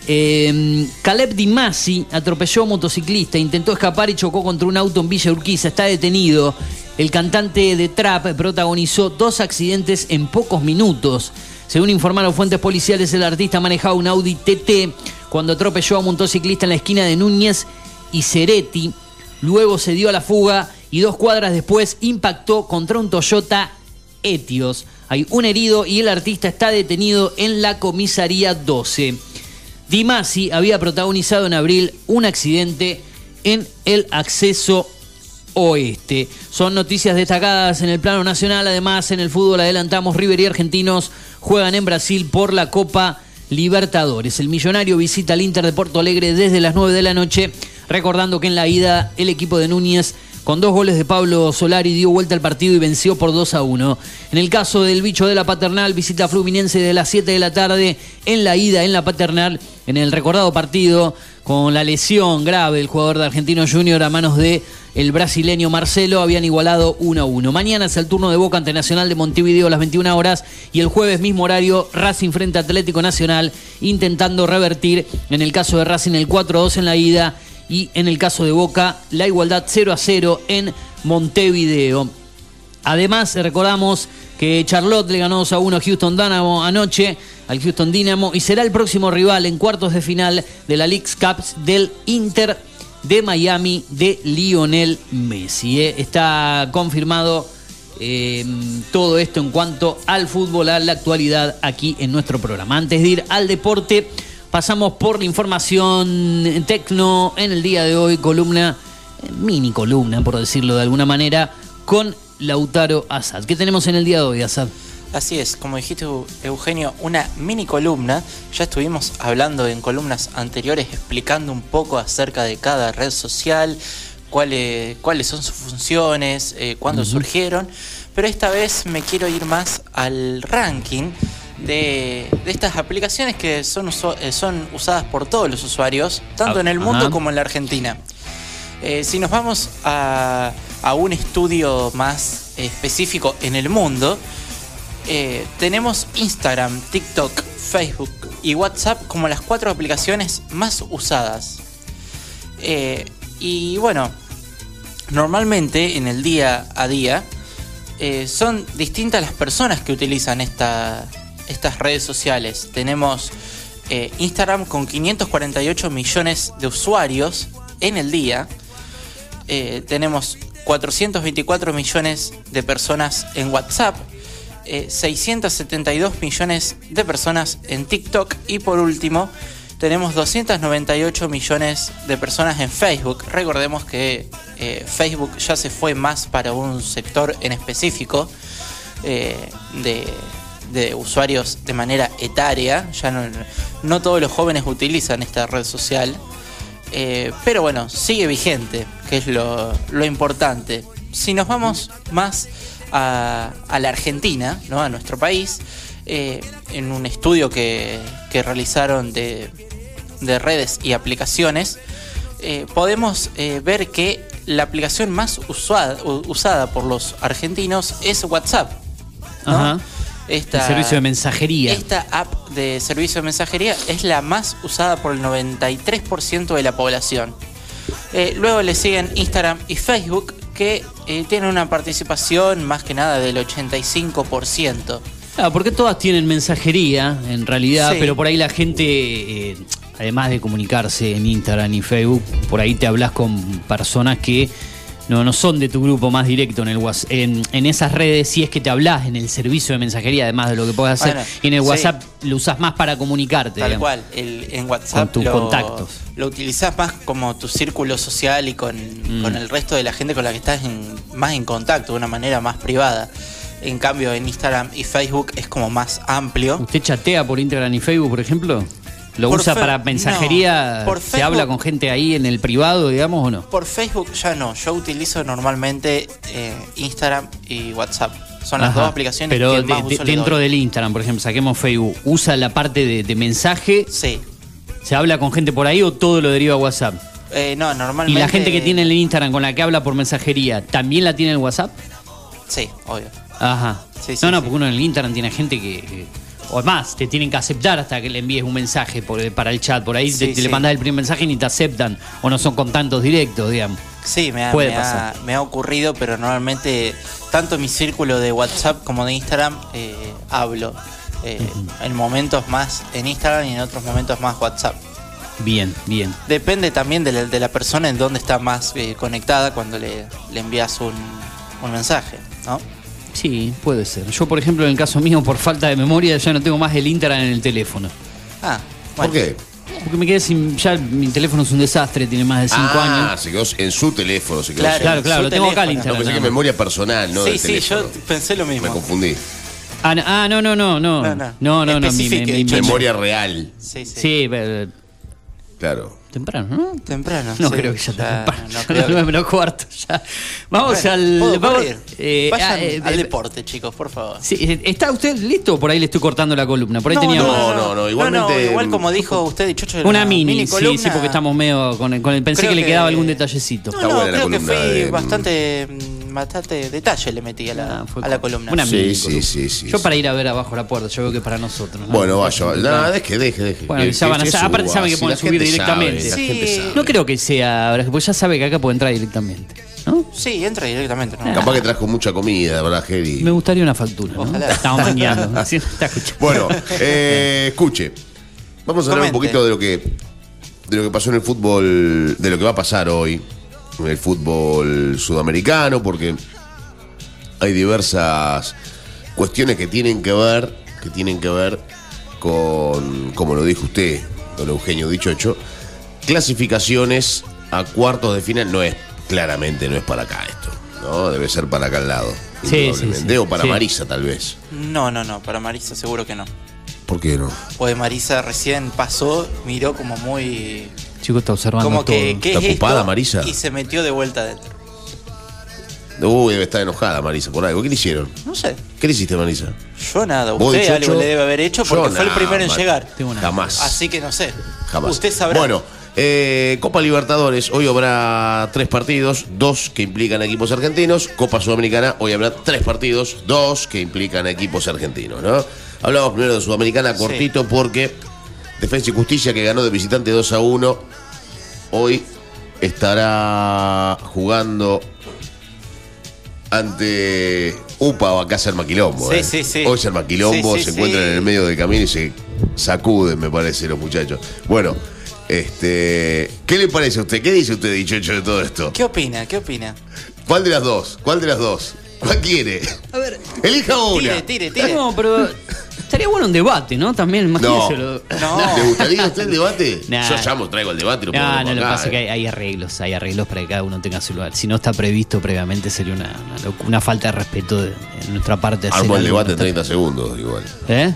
Eh, Caleb Di Masi atropelló a un motociclista, intentó escapar y chocó contra un auto en Villa Urquiza. Está detenido. El cantante de Trap protagonizó dos accidentes en pocos minutos. Según informaron fuentes policiales, el artista manejaba un Audi TT cuando atropelló a un motociclista en la esquina de Núñez y Ceretti. Luego se dio a la fuga y dos cuadras después impactó contra un Toyota Etios. Hay un herido y el artista está detenido en la comisaría 12. Dimasi había protagonizado en abril un accidente en el acceso oeste. Son noticias destacadas en el plano nacional. Además, en el fútbol adelantamos, River y Argentinos juegan en Brasil por la Copa Libertadores. El millonario visita al Inter de Porto Alegre desde las 9 de la noche, recordando que en la ida el equipo de Núñez con dos goles de Pablo Solari dio vuelta al partido y venció por 2 a 1. En el caso del bicho de la paternal, visita Fluminense de las 7 de la tarde en la ida en la paternal, en el recordado partido con la lesión grave del jugador de Argentino Junior a manos de el brasileño Marcelo habían igualado 1 a 1. Mañana es el turno de Boca ante Nacional de Montevideo a las 21 horas y el jueves mismo horario Racing frente a Atlético Nacional intentando revertir en el caso de Racing el 4 a 2 en la ida y en el caso de Boca la igualdad 0 a 0 en Montevideo. Además, recordamos que Charlotte le ganó 2 a 1 a Houston Dynamo anoche al Houston Dynamo y será el próximo rival en cuartos de final de la League's Cups del Inter de Miami de Lionel Messi. ¿eh? Está confirmado eh, todo esto en cuanto al fútbol, a la actualidad aquí en nuestro programa. Antes de ir al deporte, pasamos por la información tecno en el día de hoy, columna, eh, mini columna, por decirlo de alguna manera, con Lautaro Assad. ¿Qué tenemos en el día de hoy, Assad? Así es, como dijiste Eugenio, una mini columna. Ya estuvimos hablando en columnas anteriores explicando un poco acerca de cada red social, cuáles, cuáles son sus funciones, eh, cuándo surgieron. Pero esta vez me quiero ir más al ranking de, de estas aplicaciones que son, eh, son usadas por todos los usuarios, tanto en el mundo como en la Argentina. Eh, si nos vamos a a un estudio más específico en el mundo, eh, tenemos Instagram, TikTok, Facebook y WhatsApp como las cuatro aplicaciones más usadas. Eh, y bueno, normalmente en el día a día eh, son distintas las personas que utilizan esta- estas redes sociales. Tenemos Instagram con 548 millones de usuarios en el día. Tenemos 424 millones de personas en WhatsApp. Eh, 672 millones de personas en TikTok. Y por último, tenemos 298 millones de personas en Facebook. Recordemos que eh, Facebook ya se fue más para un sector en específico eh, de, usuarios de manera etaria. Ya no, todos los jóvenes utilizan esta red social. Eh, pero bueno, sigue vigente, que es lo, lo importante. Si nos vamos más a, a la Argentina, ¿no? a nuestro país, eh, en un estudio que, que realizaron de, de redes y aplicaciones, eh, podemos eh, ver que la aplicación más usada, usada por los argentinos es WhatsApp. ¿no? Ajá. Esta- El servicio de mensajería. esta app de servicio de mensajería es la más usada por el 93% de la población. Eh, luego le siguen Instagram y Facebook, que eh, tienen una participación más que nada del 85%. Ah, porque todas tienen mensajería, en realidad, Sí. pero por ahí la gente, eh, además de comunicarse en Instagram y Facebook, por ahí te hablas con personas que no, no son de tu grupo más directo en el en, en esas redes, si es que te hablas en el servicio de mensajería, además de lo que puedes hacer, Bueno, y en el sí. WhatsApp lo usas más para comunicarte. Tal digamos. cual, el- en WhatsApp Con tus lo, contactos. lo utilizás más como tu círculo social y con, Mm. con el resto de la gente con la que estás en- más en contacto, de una manera más privada. En cambio, en Instagram y Facebook es como más amplio. ¿Usted chatea por Instagram y Facebook, por ejemplo? ¿Lo Por usa para mensajería? no, por ¿Se Facebook- habla con gente ahí en el privado, digamos, o no? Por Facebook ya no, yo utilizo normalmente eh, Instagram y WhatsApp. Son las Ajá. dos aplicaciones Pero que de- más uso dentro del Instagram, por ejemplo, saquemos Facebook, ¿usa la parte de, de mensaje? Sí. ¿Se habla con gente por ahí o todo lo deriva a WhatsApp? Eh, no, ¿Y normalmente... la gente que tiene el Instagram con la que habla por mensajería, también la tiene el WhatsApp? Sí, obvio. Ajá. Sí, sí, no, no, sí. porque uno en el Instagram tiene gente que... que- o más, te tienen que aceptar hasta que le envíes un mensaje por- para el chat. Por ahí Sí, te, te le mandas el primer mensaje y ni te aceptan. O no son contactos directos, digamos. Sí, me ha, Puede me ha- pasar. me ha ocurrido, pero normalmente tanto en mi círculo de WhatsApp como de Instagram eh, hablo. eh, En momentos más en Instagram y en otros momentos más WhatsApp. Bien, bien. Depende también de la, de la persona en dónde está más eh, conectada cuando le, le envías un, un mensaje, ¿no? Sí, puede ser. Yo, por ejemplo, en el caso mío, por falta de memoria, ya no tengo más el Instagram en el teléfono. Ah, ¿Por qué? Porque me quedé sin. Ya mi teléfono es un desastre, tiene más de 5 ah, años. se quedó en su teléfono. Se quedó Claro, sin- Claro, claro, su lo tengo acá el teléfono. No, Instagram. pensé que nada más. memoria personal, no sí, del sí, teléfono. yo pensé lo mismo. Me confundí. Ah, no, ah, no, no, no, no. No, No, no. no, no. mi- Especifique, mi- mi- Chocho. Memoria real, Sí, sí. Sí, pero- claro. Temprano, ¿no? Temprano. No sí. creo que ya está temprano. no creo que- menos cuarto ya. Vamos Bueno, al. puedo vamos- eh, Vayan ah, eh, al eh, deporte, chicos, por favor. sí, ¿Está usted listo por ahí le estoy cortando la columna? Por ahí No, tenía no, más. no, no, igualmente- igual como dijo usted Chocho. Una mini, sí, columna, sí, porque estamos medio con el, con el- pensé que le que- quedaba algún detallecito. No, no, creo que fui de- bastante, mm, bastante detalle le metí a la, Ah, a la columna. Una Sí, sí, sí, sí, Yo sí. para ir a ver abajo la puerta, yo veo que para nosotros. ¿no? Bueno, vaya. No, deje, deje, deje. Bueno, Que- ya van a aparte saben que si pueden la subir gente directamente. sabe, la gente Sí. sabe. No creo que sea, porque ya sabe que acá puede entrar directamente. ¿no? Sí, entra directamente. ¿no? Capaz que trajo mucha comida, ¿verdad, Geri? Me gustaría una factura. ¿no? Ojalá. Estamos mañana. [laughs] Bueno, eh, escuche. Vamos a hablar un poquito de lo que de lo que pasó en el fútbol, de lo que va a pasar hoy el fútbol sudamericano, porque hay diversas cuestiones que tienen que ver, que tienen que ver con, como lo dijo usted, don Eugenio Dichocho, clasificaciones a cuartos de final. No es, claramente no es para acá esto, ¿no? Debe ser para acá al lado. Sí, indudablemente. sí, sí. O para Sí. Marisa, tal vez. No, no, no, para Marisa seguro que no. ¿Por qué no? Pues Marisa recién pasó, miró como muy. Chico está observando Como todo. que, ¿qué ¿Está es ocupada, esto? Marisa? Y se metió de vuelta adentro. Uy, debe estar enojada Marisa por algo. ¿Qué le hicieron? No sé, ¿Qué le hiciste, Marisa? yo nada. ¿Vos, Usted algo le debe haber hecho Yo porque fue el nada, primero en Mar- llegar. Tengo una- Jamás. Así que no sé. Jamás. Usted sabrá. Bueno, Eh, Copa Libertadores, hoy habrá tres partidos, dos que implican equipos argentinos. Copa Sudamericana, hoy habrá tres partidos, dos que implican equipos argentinos, ¿no? Hablamos primero de Sudamericana, cortito, porque Defensa y Justicia, que ganó de visitante 2 a 1, hoy estará jugando ante UPA o acá ser Maquilombo. Sí, ¿eh? sí, sí. Hoy ser Maquilombo, se encuentran en el medio del camino y se sacuden, me parece, los muchachos. Bueno, este, ¿qué le parece a usted? ¿Qué dice usted, dichocho, de todo esto? ¿Qué opina? ¿Qué opina? ¿Cuál de las dos? ¿Cuál de las dos? ¿Cuál quiere? A ver, Elija una. Tire, tire, tire. no, pero estaría bueno un debate, ¿no? También, No. imagínese lo- No. [laughs] ¿Le gustaría usted el debate? Nah. Yo ya mo- traigo el debate y lo No, ponemos no, lo que pasa es que hay, hay arreglos, hay arreglos para que cada uno tenga su lugar. Si no está previsto previamente sería una, una, falta de respeto de, de nuestra parte. hacer Armo el debate en no está- 30 segundos, igual. ¿Eh?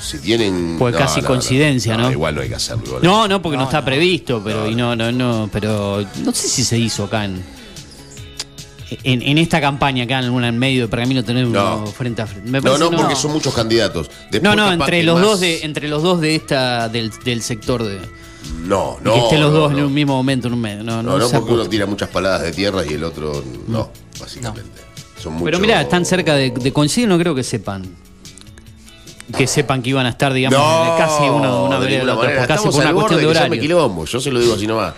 Si tienen. Pues casi coincidencia, ¿no? Igual no hay que hacerlo. igual. No, no, porque no, No, está no. previsto, pero y no, no, no, pero no sé si se hizo acá en, en, en esta campaña acá en en medio de pergamino tener No. uno frente a frente. Me No, no, porque son muchos candidatos. Después, No, no, entre los más- dos de, entre los dos de esta, del, del sector de No, no. que estén los no, dos en un mismo momento, en un medio. No, No, no, no, se porque uno tira muchas paladas de tierra y el otro no, básicamente. Son Pero mucho- mira, están cerca de, de coincidir, no creo que sepan. Que sepan que iban a estar, digamos, No, casi una, una de de la otra, casi por una cuestión de llame horario. Yo se lo digo así nomás.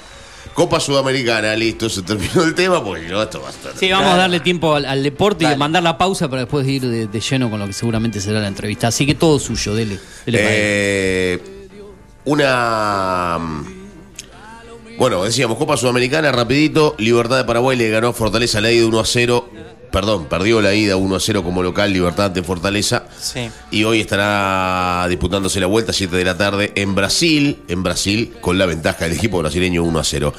Copa Sudamericana, listo, se terminó el tema, porque no, esto va a estar. Sí, vamos a darle tiempo al, al deporte y mandar la pausa para después ir de, de lleno con lo que seguramente será la entrevista. Así que todo suyo, dele. dele. Eh, una. Bueno, decíamos, Copa Sudamericana, rapidito. Libertad de Paraguay le ganó a Fortaleza la ida 1 a 0. Perdón, perdió la ida 1 a 0 como local, Libertad ante Fortaleza. Sí. Y hoy estará disputándose la vuelta, 7 de la tarde, en Brasil, en Brasil, con la ventaja del equipo brasileño 1 a 0.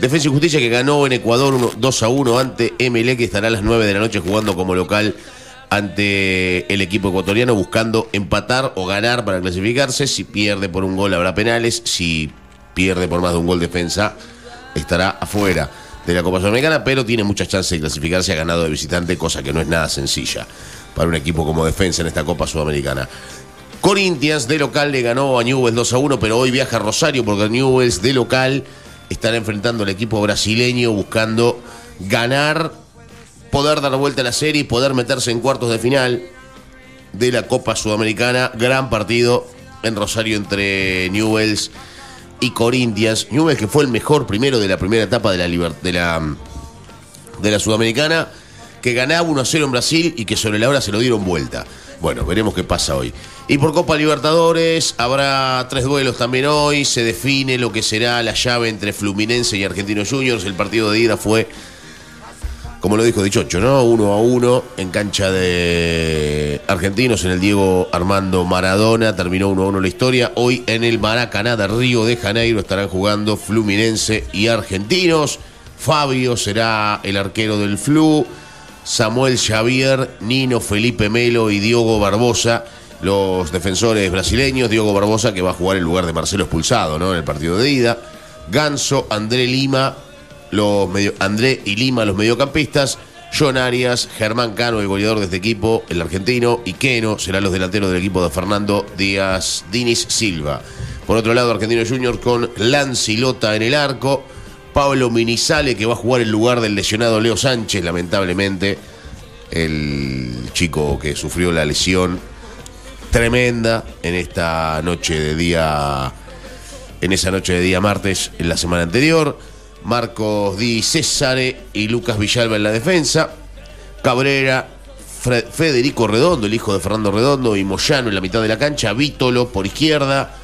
Defensa y Justicia que ganó en Ecuador 1 2 a 1 ante MLE, que estará a las 9 de la noche jugando como local ante el equipo ecuatoriano, buscando empatar o ganar para clasificarse. Si pierde por un gol habrá penales, si pierde por más de un gol defensa, estará afuera de la Copa Sudamericana, pero tiene muchas chances de clasificarse, ha ganado de visitante, cosa que no es nada sencilla para un equipo como defensa en esta Copa Sudamericana. Corinthians de local le ganó a Newell's 2 a 1, pero hoy viaja a Rosario porque Newell's de local estará enfrentando al equipo brasileño buscando ganar, poder dar vuelta a la serie y poder meterse en cuartos de final de la Copa Sudamericana. Gran partido en Rosario entre Newell's y Corinthians. Newell's que fue el mejor primero de la primera etapa de la, de la, Sudamericana, que ganaba 1 a 0 en Brasil y que sobre la hora se lo dieron vuelta. Bueno, veremos qué pasa hoy. Y por Copa Libertadores habrá tres duelos también hoy. Se define lo que será la llave entre Fluminense y Argentinos Juniors. El partido de ida fue, como lo dijo Dichocho, ¿no? Uno a uno en cancha de Argentinos en el Diego Armando Maradona. Terminó 1 a 1 la historia. Hoy en el Maracaná de Río de Janeiro estarán jugando Fluminense y Argentinos. Fabio será el arquero del Flu. Samuel Xavier, Nino Felipe Melo y Diogo Barbosa, los defensores brasileños. Diogo Barbosa que va a jugar en lugar de Marcelo expulsado ¿no? en el partido de ida. Ganso, André Lima, los André y Lima, los mediocampistas. John Arias, Germán Cano, el goleador de este equipo, el argentino, y Keno serán los delanteros del equipo de Fernando Díaz Dinis Silva. Por otro lado, Argentino Junior con Lancilota en el arco. Pablo Minizale, que va a jugar en lugar del lesionado Leo Sánchez, lamentablemente. El chico que sufrió la lesión tremenda en esta noche de día. En esa noche de día martes, en la semana anterior. Marcos Di Césare y Lucas Villalba en la defensa. Cabrera, Federico Redondo, el hijo de Fernando Redondo, y Moyano en la mitad de la cancha. Vítolo por izquierda.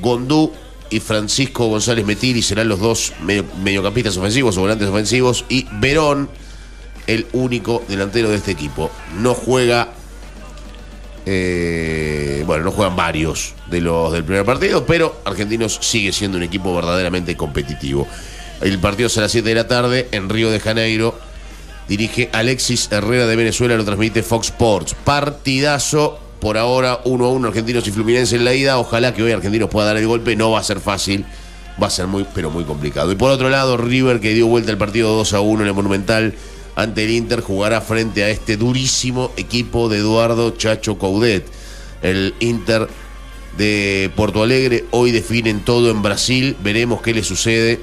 Gondú y Francisco González Metili serán los dos medio- mediocampistas ofensivos o volantes ofensivos. Y Verón, el único delantero de este equipo. No juega. eh, bueno, no juegan varios de los del primer partido, pero Argentinos sigue siendo un equipo verdaderamente competitivo. El partido será a las 7 de la tarde en Río de Janeiro. Dirige Alexis Herrera de Venezuela, lo transmite Fox Sports. Partidazo, por ahora 1 a 1 Argentinos y Fluminense en la ida. Ojalá que hoy Argentinos pueda dar el golpe, no va a ser fácil, va a ser muy, pero muy complicado. Y por otro lado, River que dio vuelta el partido 2 a 1 en el Monumental ante el Inter, jugará frente a este durísimo equipo de Eduardo Chacho Coudet. El Inter de Porto Alegre hoy definen todo en Brasil. Veremos qué le sucede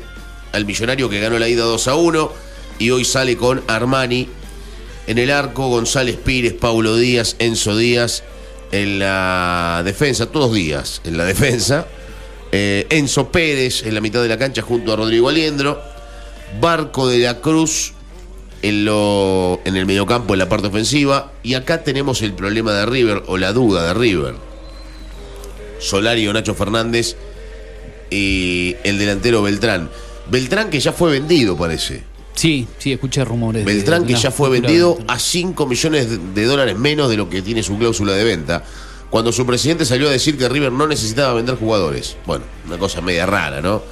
al millonario que ganó la ida 2 a 1 y hoy sale con Armani en el arco, González Pires, Paulo Díaz, Enzo Díaz en la defensa, todos días en la defensa. Eh, Enzo Pérez en la mitad de la cancha junto a Rodrigo Aliendro. Barco de la Cruz en, lo, en el mediocampo en la parte ofensiva. Y acá tenemos el problema de River o la duda de River. Solari o Nacho Fernández y el delantero Beltrán. Beltrán que ya fue vendido, parece. Sí, sí, escuché rumores. Beltrán que ya fue vendido a 5 millones de- de dólares menos de lo que tiene su cláusula de venta. Cuando su presidente salió a decir que River no necesitaba vender jugadores. Bueno, una cosa media rara, ¿no?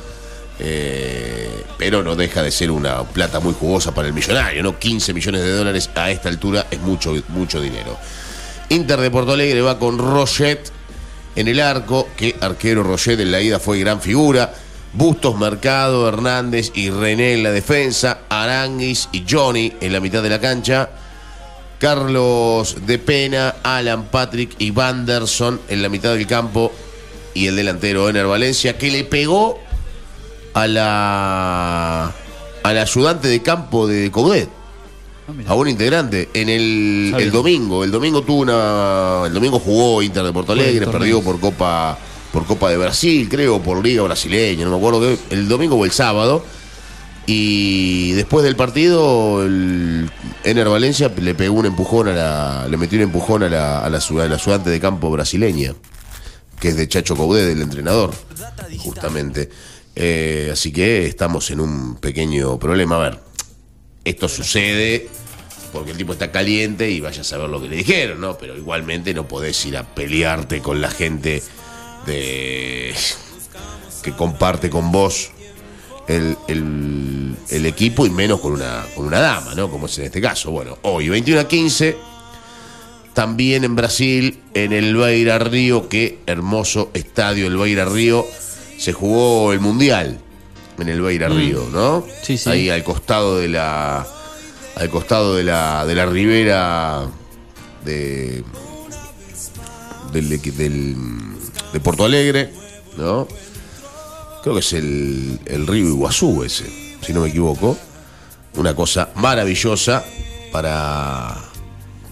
Eh, pero no deja de ser una plata muy jugosa para el millonario, ¿no? 15 millones de dólares a esta altura es mucho, mucho dinero. Inter de Porto Alegre va con Roget en el arco, que arquero Roget en la ida fue gran figura. Bustos, Mercado, Hernández y René en la defensa. Aranguis y Johnny en la mitad de la cancha. Carlos de Pena, Alan Patrick y Vanderson en la mitad del campo. Y el delantero Ener Valencia, que le pegó a la, al ayudante de campo de Coudet Ah, a un integrante en el, el domingo. El domingo tuvo una. El domingo jugó Inter de Porto Alegre, perdió por Copa, por Copa de Brasil, creo, por Liga Brasileña, no me acuerdo. El domingo o el sábado. Y después del partido, el Ener Valencia le pegó un empujón a la. le metió un empujón a la, a la, su- a la ayudante de campo brasileña, que es de Chacho Coudet, del entrenador, justamente. Eh, así que estamos en un pequeño problema. A ver, esto sucede porque el tipo está caliente y vaya a saber lo que le dijeron, ¿no? Pero igualmente no podés ir a pelearte con la gente de que comparte con vos el, el- el equipo y menos con una, con una dama, ¿no? Como es en este caso. Bueno, hoy 21 a 15, también en Brasil, en el Beira Río, qué hermoso estadio el Beira Río, se jugó el Mundial en el Beira Río, ¿no? Sí, sí. Ahí al costado de la al costado de la de la ribera de del, del de Porto Alegre, ¿no? Creo que es el, el río Iguazú ese, si no me equivoco. Una cosa maravillosa para,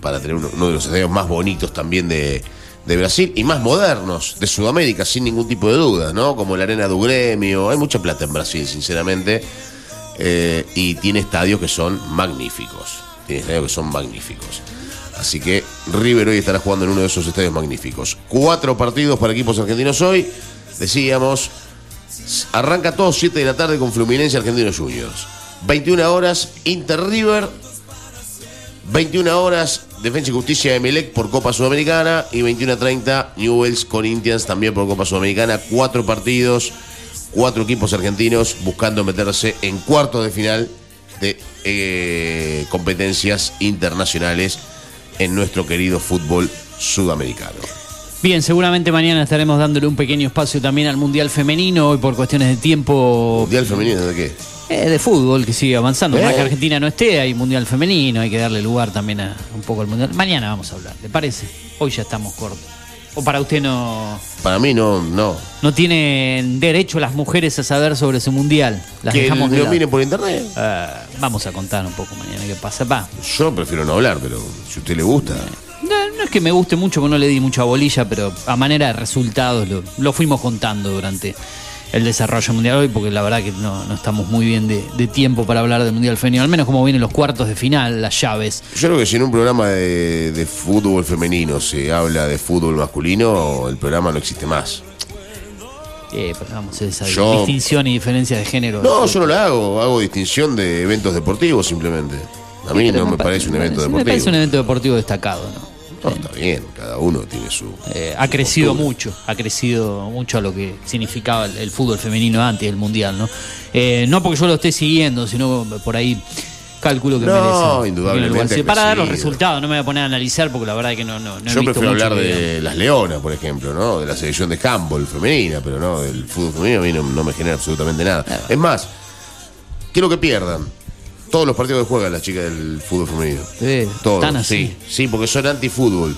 para tener uno, de los estadios más bonitos también de, de Brasil y más modernos de Sudamérica, sin ningún tipo de duda, ¿no? Como la Arena do Gremio. Hay mucha plata en Brasil, sinceramente. Eh, y tiene estadios que son magníficos. Tiene estadios que son magníficos. Así que River hoy estará jugando en uno de esos estadios magníficos. Cuatro partidos para equipos argentinos hoy. Decíamos, arranca todo 7 de la tarde con Fluminense Argentinos Juniors. 21 horas Inter River. 21 horas Defensa y Justicia de Melec por Copa Sudamericana. Y 21.30 Newells Corinthians también por Copa Sudamericana. Cuatro partidos, cuatro equipos argentinos buscando meterse en cuartos de final de eh, competencias internacionales en nuestro querido fútbol sudamericano. Bien, seguramente mañana estaremos dándole un pequeño espacio también al Mundial Femenino, hoy por cuestiones de tiempo ¿Mundial femenino de qué? eh, de fútbol que sigue avanzando. ¿Eh? Más que Argentina no esté, hay Mundial Femenino, hay que darle lugar también a un poco al Mundial. Mañana vamos a hablar, ¿le parece? Hoy ya estamos cortos. ¿O para usted no, Para mí no, no. no tienen derecho las mujeres a saber sobre su Mundial? Las que dejamos de lo miren por internet. Ah, vamos a contar un poco mañana qué pasa. Va, Yo prefiero no hablar, pero si a usted le gusta. No, no es que me guste mucho, porque no le di mucha bolilla, pero a manera de resultados lo, lo fuimos contando durante el desarrollo mundial hoy, porque la verdad que no, no estamos muy bien de, de tiempo para hablar del Mundial Femenino, al menos como vienen los cuartos de final, las llaves. Yo creo que si en un programa de, de fútbol femenino se habla de fútbol masculino, el programa no existe más. Eh, pero vamos, esa Yo- distinción y diferencia de género. No, yo no la hago, hago distinción de eventos deportivos simplemente. A mí no me parece un evento Me deportivo. parece un evento deportivo destacado, ¿no? No, está bien, cada uno tiene su. Eh, su ha crecido postura. mucho, ha crecido mucho a lo que significaba el, el fútbol femenino antes del mundial, ¿no? Eh, no porque yo lo esté siguiendo, sino por ahí calculo que No, merece. indudablemente. Sí, ha Para dar los resultados, no me voy a poner a analizar porque la verdad que no, no, no he Yo visto prefiero mucho hablar de las leonas, por ejemplo, ¿no? De la selección de handball femenina, pero no, del fútbol femenino a mí no, no me genera absolutamente nada. Es más, quiero que pierdan todos los partidos que juegan las chicas del fútbol femenino. Eh, Todos, tan así. sí, sí, porque son antifútbol.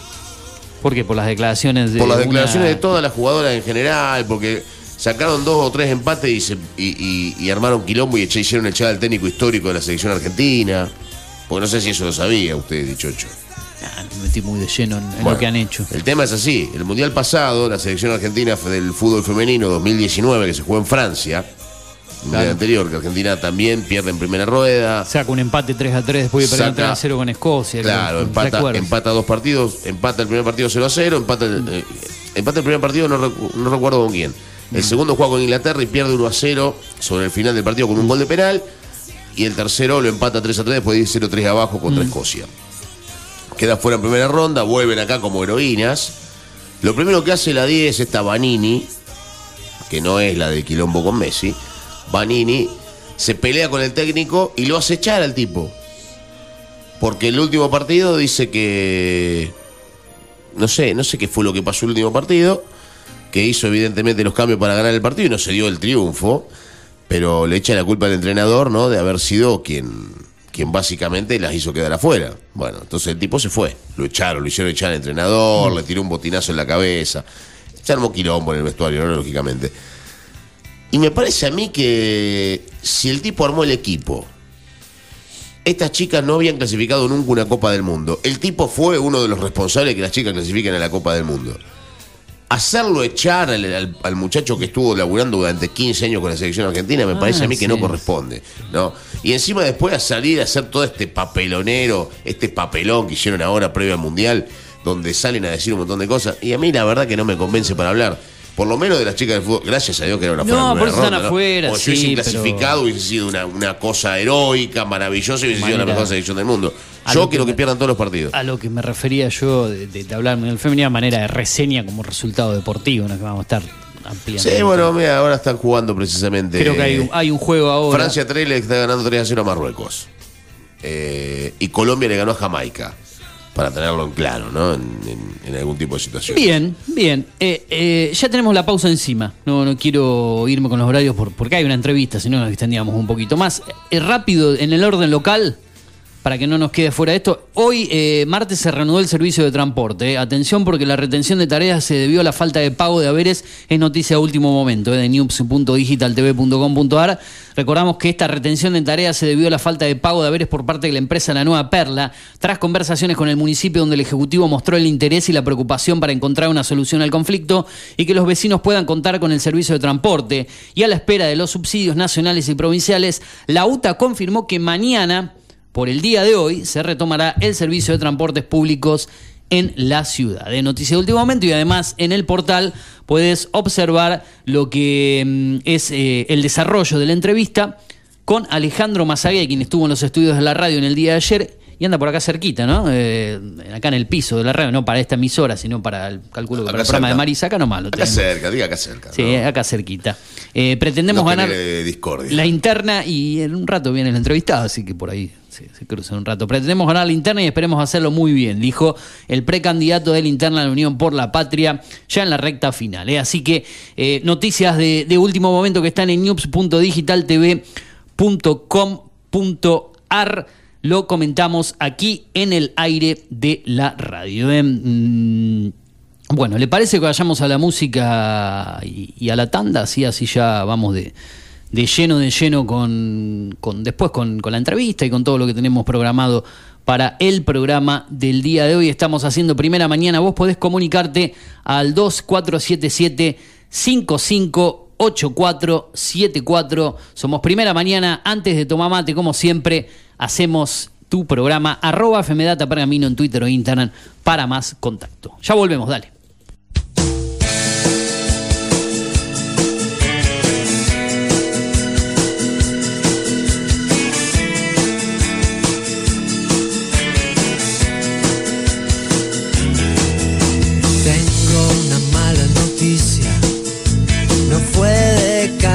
¿Por qué? Por las declaraciones de. por las una- declaraciones de todas las jugadoras en general, porque sacaron dos o tres empates y, se- y, y- y armaron quilombo y hicieron echar al técnico histórico de la selección argentina. Porque no sé si eso lo sabía usted, dichocho. Ah, me metí muy de lleno en, Bueno, lo que han hecho. El tema es así. El Mundial pasado, la selección argentina del fútbol femenino 2019, que se jugó en Francia, Claro. anterior, que Argentina también pierde en primera rueda. Saca un empate 3 a 3 después de perder Saca- 3 a 0 con Escocia. Claro, ¿te empata, empata dos partidos, empata el primer partido 0 a 0, empata el, eh, empata el primer partido, no, recu- no recuerdo con quién. El segundo juega con Inglaterra y pierde 1 a 0 sobre el final del partido con un gol de penal. Y el tercero lo empata 3 a 3 después de ir 0 3 abajo contra Escocia. Queda fuera en primera ronda, vuelven acá como heroínas. Lo primero que hace la 10, esta Vanini, que no es la de Quilombo con Messi, Vanini se pelea con el técnico y lo hace echar al tipo. Porque el último partido dice que. No sé, no sé qué fue lo que pasó el último partido. Que hizo evidentemente los cambios para ganar el partido y no se dio el triunfo. Pero le echa la culpa al entrenador, ¿no? De haber sido quien, quien básicamente las hizo quedar afuera. Bueno, entonces el tipo se fue. Lo echaron, lo hicieron echar al entrenador, le tiró un botinazo en la cabeza. Se armó quilombo en el vestuario, ¿no? Lógicamente. Y me parece a mí que si el tipo armó el equipo, estas chicas no habían clasificado nunca una Copa del Mundo. El tipo fue uno de los responsables de que las chicas clasifiquen a la Copa del Mundo. Hacerlo echar al, al- al muchacho que estuvo laburando durante 15 años con la selección argentina me Ah, parece a mí que no corresponde. ¿no? Y encima después a salir a hacer todo este papelonero, este papelón que hicieron ahora previo al Mundial, donde salen a decir un montón de cosas. Y a mí la verdad que no me convence para hablar. Por lo menos de las chicas del fútbol, gracias a Dios que eran afuera. No, en por eso están afuera, si sí, pero- clasificado hubiese sido una, una cosa heroica, maravillosa hubiese sido la mejor selección del mundo. A Yo que quiero que pierdan todos los partidos. A lo que me refería yo de, de, de hablar del femenino, manera de reseña como resultado deportivo, ¿no? que vamos a estar ampliando. Sí, bueno, mira, ahora están jugando precisamente. Creo que hay un, hay un juego ahora. Francia 3 le está ganando 3 a 0 a Marruecos. Eh, y Colombia le ganó a Jamaica. Para tenerlo en claro, ¿no? En, en- en algún tipo de situación. Bien, bien. Eh, eh, ya tenemos la pausa encima. No, no quiero irme con los horarios por- porque hay una entrevista, si no nos extendíamos un poquito más. Eh, rápido, en el orden local, para que no nos quede fuera de esto. Hoy, eh, martes, se reanudó el servicio de transporte. eh. Atención porque la retención de tareas se debió a la falta de pago de haberes. Es noticia de último momento eh, de news.digitaltv.com.ar. Recordamos que esta retención de tareas se debió a la falta de pago de haberes por parte de la empresa La Nueva Perla, tras conversaciones con el municipio donde el Ejecutivo mostró el interés y la preocupación para encontrar una solución al conflicto y que los vecinos puedan contar con el servicio de transporte. Y a la espera de los subsidios nacionales y provinciales, la UTA confirmó que mañana por el día de hoy se retomará el servicio de transportes públicos en la ciudad. De noticia de último momento y además en el portal puedes observar lo que mm, es eh, el desarrollo de la entrevista con Alejandro Mazagué, quien estuvo en los estudios de la radio en el día de ayer y anda por acá cerquita, ¿no? Eh, acá en el piso de la radio, no para esta emisora, sino para el cálculo que Acá para el programa de Marisa, acá nomás lo Acá cerca, diga acá cerca. Sí, ¿no? acá cerquita. Eh, pretendemos No ganar la interna y en un rato viene el entrevistado, así que por ahí se, se un rato. Pretendemos ganar la interna y esperemos hacerlo muy bien, dijo el precandidato de la interna de la Unión por la Patria, ya en la recta final. ¿eh? Así que eh, noticias de, de último momento que están en news.digitaltv.com.ar. Lo comentamos aquí en el aire de la radio. ¿eh? Mm, bueno, ¿le parece que vayamos a la música y, y a la tanda? Así, así ya vamos de, de lleno, de lleno con, con después con, con la entrevista y con todo lo que tenemos programado para el programa del día de hoy. Estamos haciendo primera mañana. Vos podés comunicarte al 2477 558474. Somos primera mañana. Antes de tomar mate, como siempre, hacemos tu programa arroba fmdata pergamino en Twitter o Instagram para más contacto. Ya volvemos, dale.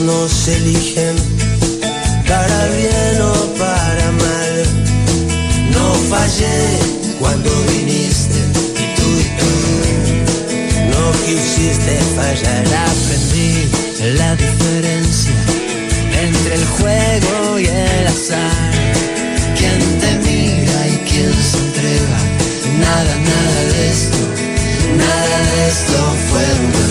nos eligen para bien o para mal. No fallé cuando viniste y tú y tú no quisiste fallar. Aprendí la diferencia entre el juego y el azar. Quien te mira y quien se entrega, nada, nada de esto, nada de esto fue una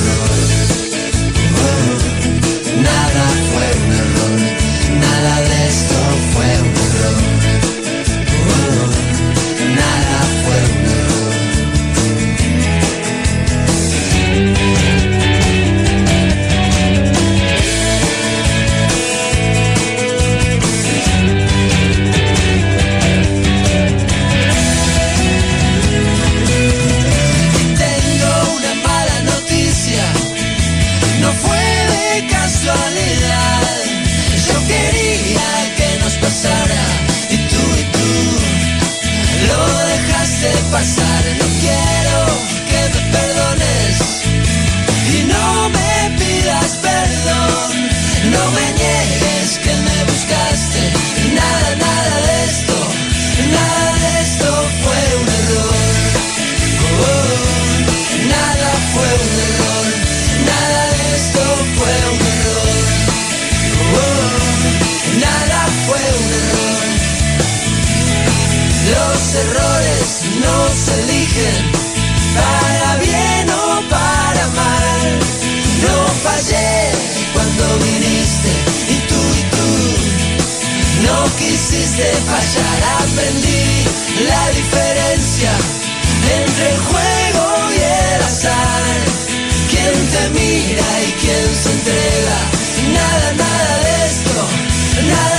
errores no se eligen para bien o para mal. No fallé cuando viniste y tú y tú no quisiste fallar. Aprendí la diferencia entre el juego y el azar. Quién te mira y quién se entrega. Nada, nada de esto, nada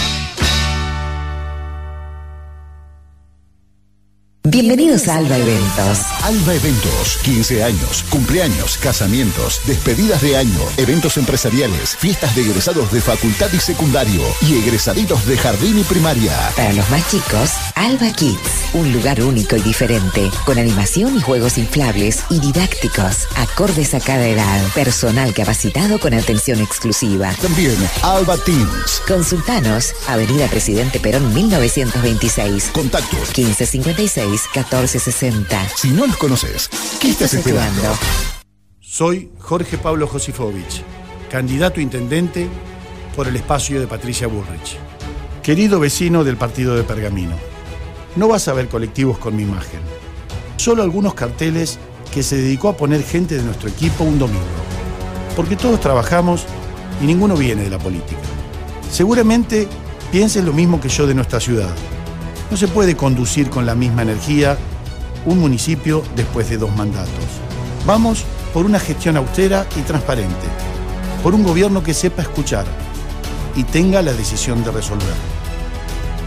Bienvenidos a Alba Eventos. Alba Eventos, 15 años, cumpleaños, casamientos, despedidas de año, eventos empresariales, fiestas de egresados de facultad y secundario y egresaditos de jardín y primaria. Para los más chicos, Alba Kids, un lugar único y diferente, con animación y juegos inflables y didácticos, acordes a cada edad, personal capacitado con atención exclusiva. También Alba Teens. Consultanos, Avenida Presidente Perón 1926. Contactos 1556 1460. Si no los conoces, ¿qué estás esperando? Soy Jorge Pablo Josifovich, candidato a intendente por el espacio de Patricia Bullrich. Querido vecino del partido de Pergamino, no vas a ver colectivos con mi imagen, solo algunos carteles que se dedicó a poner gente de nuestro equipo un domingo, porque todos trabajamos y ninguno viene de la política. Seguramente pienses lo mismo que yo de nuestra ciudad. No se puede conducir con la misma energía un municipio después de dos mandatos. Vamos por una gestión austera y transparente, por un gobierno que sepa escuchar y tenga la decisión de resolver.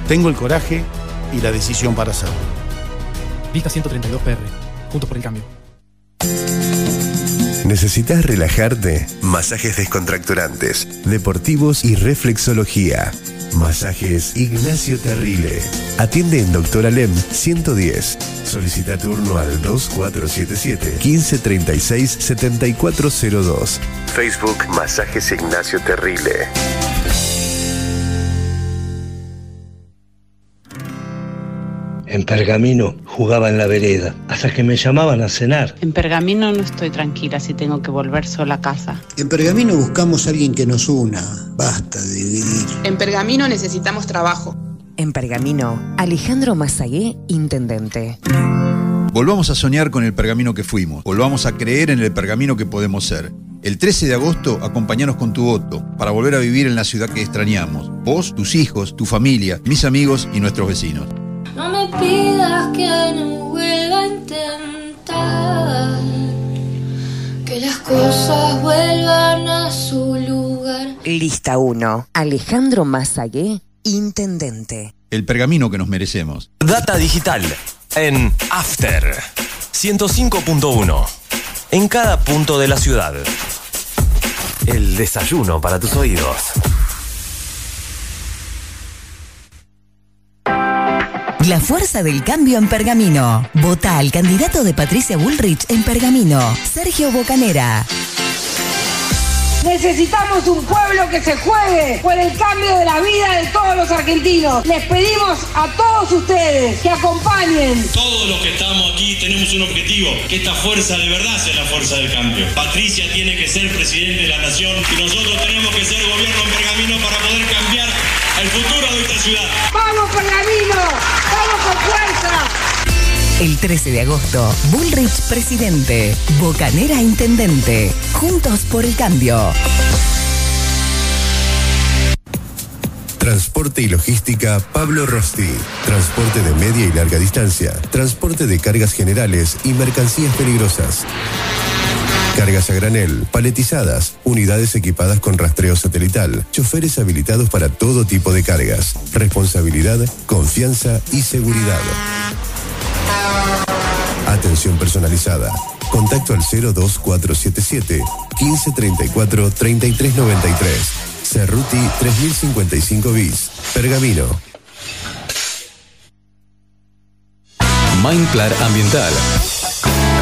Tengo el coraje y la decisión para hacerlo. Lista 132 PR. Juntos por el cambio. ¿Necesitas relajarte? Masajes descontracturantes, deportivos y reflexología. Masajes Ignacio Terrile. Atiende en Doctor Alem 110. Solicita turno al 2477 1536 7402. Facebook Masajes Ignacio Terrile. En Pergamino jugaba en la vereda, hasta que me llamaban a cenar. En Pergamino no estoy tranquila si tengo que volver sola a casa. En Pergamino buscamos a alguien que nos una. Basta de dividir. En Pergamino necesitamos trabajo. En Pergamino, Alejandro Mazagué, intendente. Volvamos a soñar con el pergamino que fuimos. Volvamos a creer en el pergamino que podemos ser. El 13 de agosto, acompañanos con tu voto para volver a vivir en la ciudad que extrañamos. Vos, tus hijos, tu familia, mis amigos y nuestros vecinos. No me pidas que no vuelva a intentar que las cosas vuelvan a su lugar. Lista 1. Alejandro Mazagué, intendente. El pergamino que nos merecemos. Data digital en After 105.1. En cada punto de la ciudad. El desayuno para tus oídos. La fuerza del cambio en Pergamino. Vota al candidato de Patricia Bullrich en Pergamino, Sergio Bocanera. Necesitamos un pueblo que se juegue por el cambio de la vida de todos los argentinos. Les pedimos a todos ustedes que acompañen. Todos los que estamos aquí tenemos un objetivo, que esta fuerza de verdad sea la fuerza del cambio. Patricia tiene que ser presidente de la nación y nosotros tenemos que ser gobierno en Pergamino para poder cambiar el futuro de esta ciudad. ¡Vamos, Pergamino! ¡Vamos con fuerza! El 13 de agosto, Bullrich presidente, Bocanera intendente. Juntos por el cambio. Transporte y logística Pablo Rosti. Transporte de media y larga distancia. Transporte de cargas generales y mercancías peligrosas. Cargas a granel, paletizadas, unidades equipadas con rastreo satelital, choferes habilitados para todo tipo de cargas. Responsabilidad, confianza y seguridad. Atención personalizada. Contacto al 02477 1534 3393. Cerruti 3055 bis. Pergamino. Mindplar Ambiental.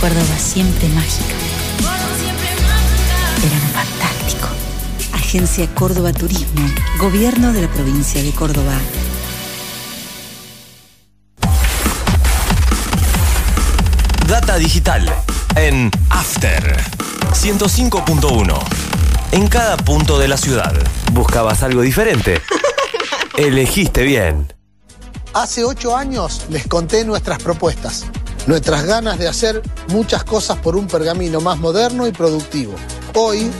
Córdoba siempre mágica. Verano fantástico. Agencia Córdoba Turismo, Gobierno de la provincia de Córdoba. Data Digital en After 105.1. En cada punto de la ciudad. ¿Buscabas algo diferente? [laughs] Elegiste bien. Hace ocho años les conté nuestras propuestas, nuestras ganas de hacer muchas cosas por un pergamino más moderno y productivo. Hoy,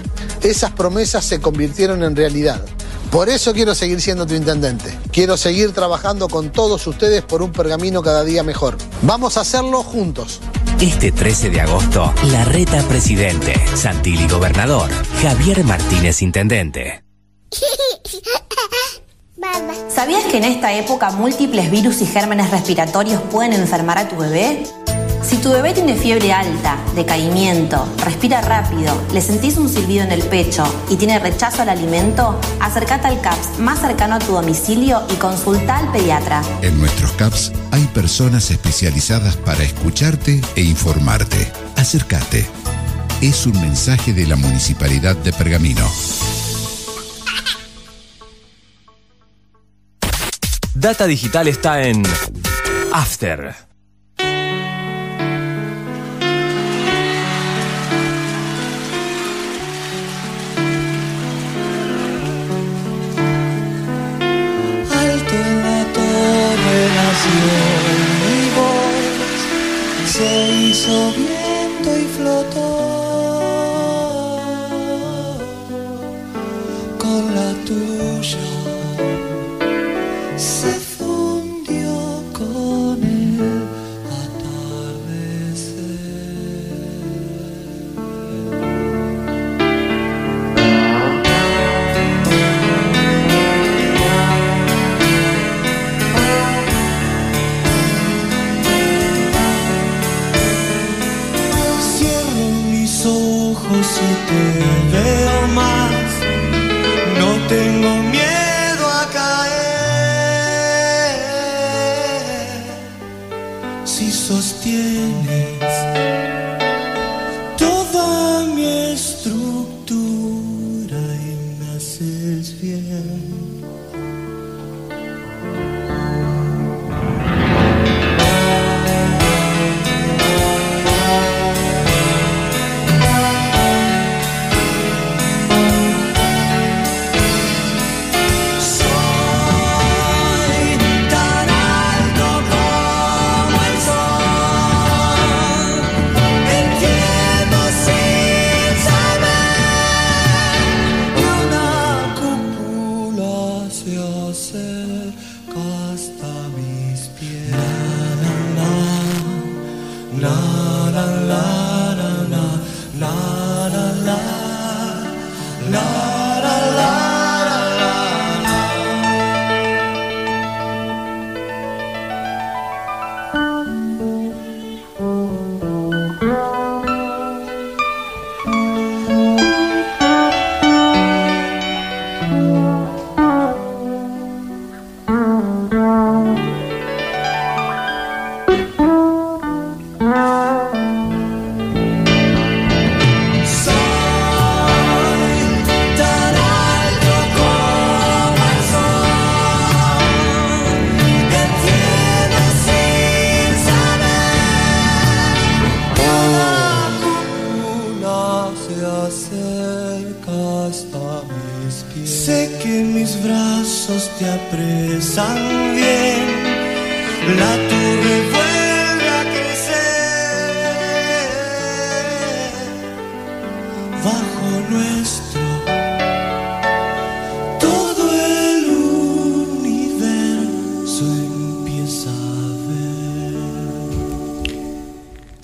esas promesas se convirtieron en realidad. Por eso quiero seguir siendo tu intendente. Quiero seguir trabajando con todos ustedes por un pergamino cada día mejor. Vamos a hacerlo juntos. Este 13 de agosto, la reta presidente, Santilli gobernador, Javier Martínez intendente. [laughs] ¿Sabías que en esta época múltiples virus y gérmenes respiratorios pueden enfermar a tu bebé? Si tu bebé tiene fiebre alta, decaimiento, respira rápido, le sentís un silbido en el pecho y tiene rechazo al alimento, acércate al CAPS más cercano a tu domicilio y consulta al pediatra. En nuestros CAPS hay personas especializadas para escucharte e informarte. Acércate. Es un mensaje de la Municipalidad de Pergamino. Data Digital está en After. Torre nació mi voz, se hizo viento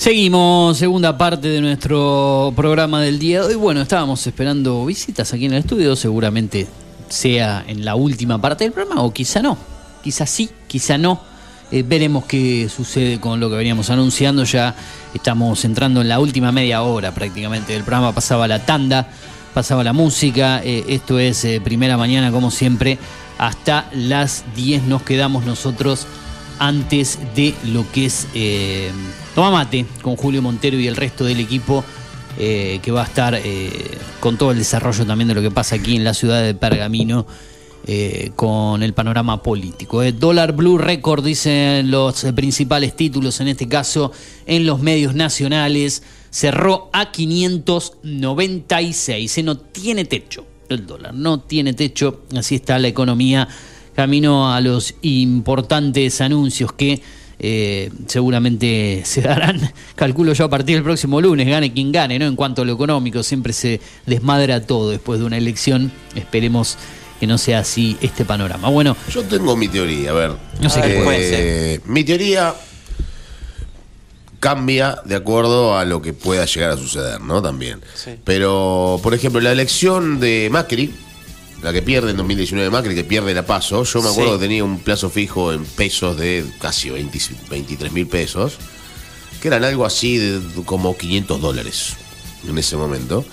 Seguimos, segunda parte de nuestro programa del día de hoy. Bueno, estábamos esperando visitas aquí en el estudio, seguramente sea en la última parte del programa o quizá no, quizá sí, quizá no. Eh, veremos qué sucede con lo que veníamos anunciando. Ya estamos entrando en la última media hora prácticamente del programa. Pasaba la tanda, pasaba la música. eh, esto es eh, primera mañana, como siempre. Hasta las 10 nos quedamos nosotros antes de lo que es eh, Toma Mate con Julio Montero y el resto del equipo eh, que va a estar eh, con todo el desarrollo también de lo que pasa aquí en la ciudad de Pergamino eh, con el panorama político. Eh, Dólar Blue Record dicen los principales títulos en este caso en los medios nacionales. Cerró a 596. Eh, no tiene techo el dólar, no tiene techo. Así está la economía camino a los importantes anuncios que eh, seguramente [laughs] se darán, calculo yo a partir del próximo lunes, gane quien gane, ¿no? En cuanto a lo económico, siempre se desmadra todo después de una elección. Esperemos que no sea así este panorama. Bueno, Yo tengo mi teoría, a ver. No sé qué Eh, puede ser. Mi teoría cambia de acuerdo a lo que pueda llegar a suceder, ¿no? También. Pero, por ejemplo, la elección de Macri, la que pierde en 2019 Macri, que pierde la paso, yo me acuerdo Sí. que tenía un plazo fijo en pesos de casi 20 23 mil pesos, que eran algo así de como 500 dólares en ese momento.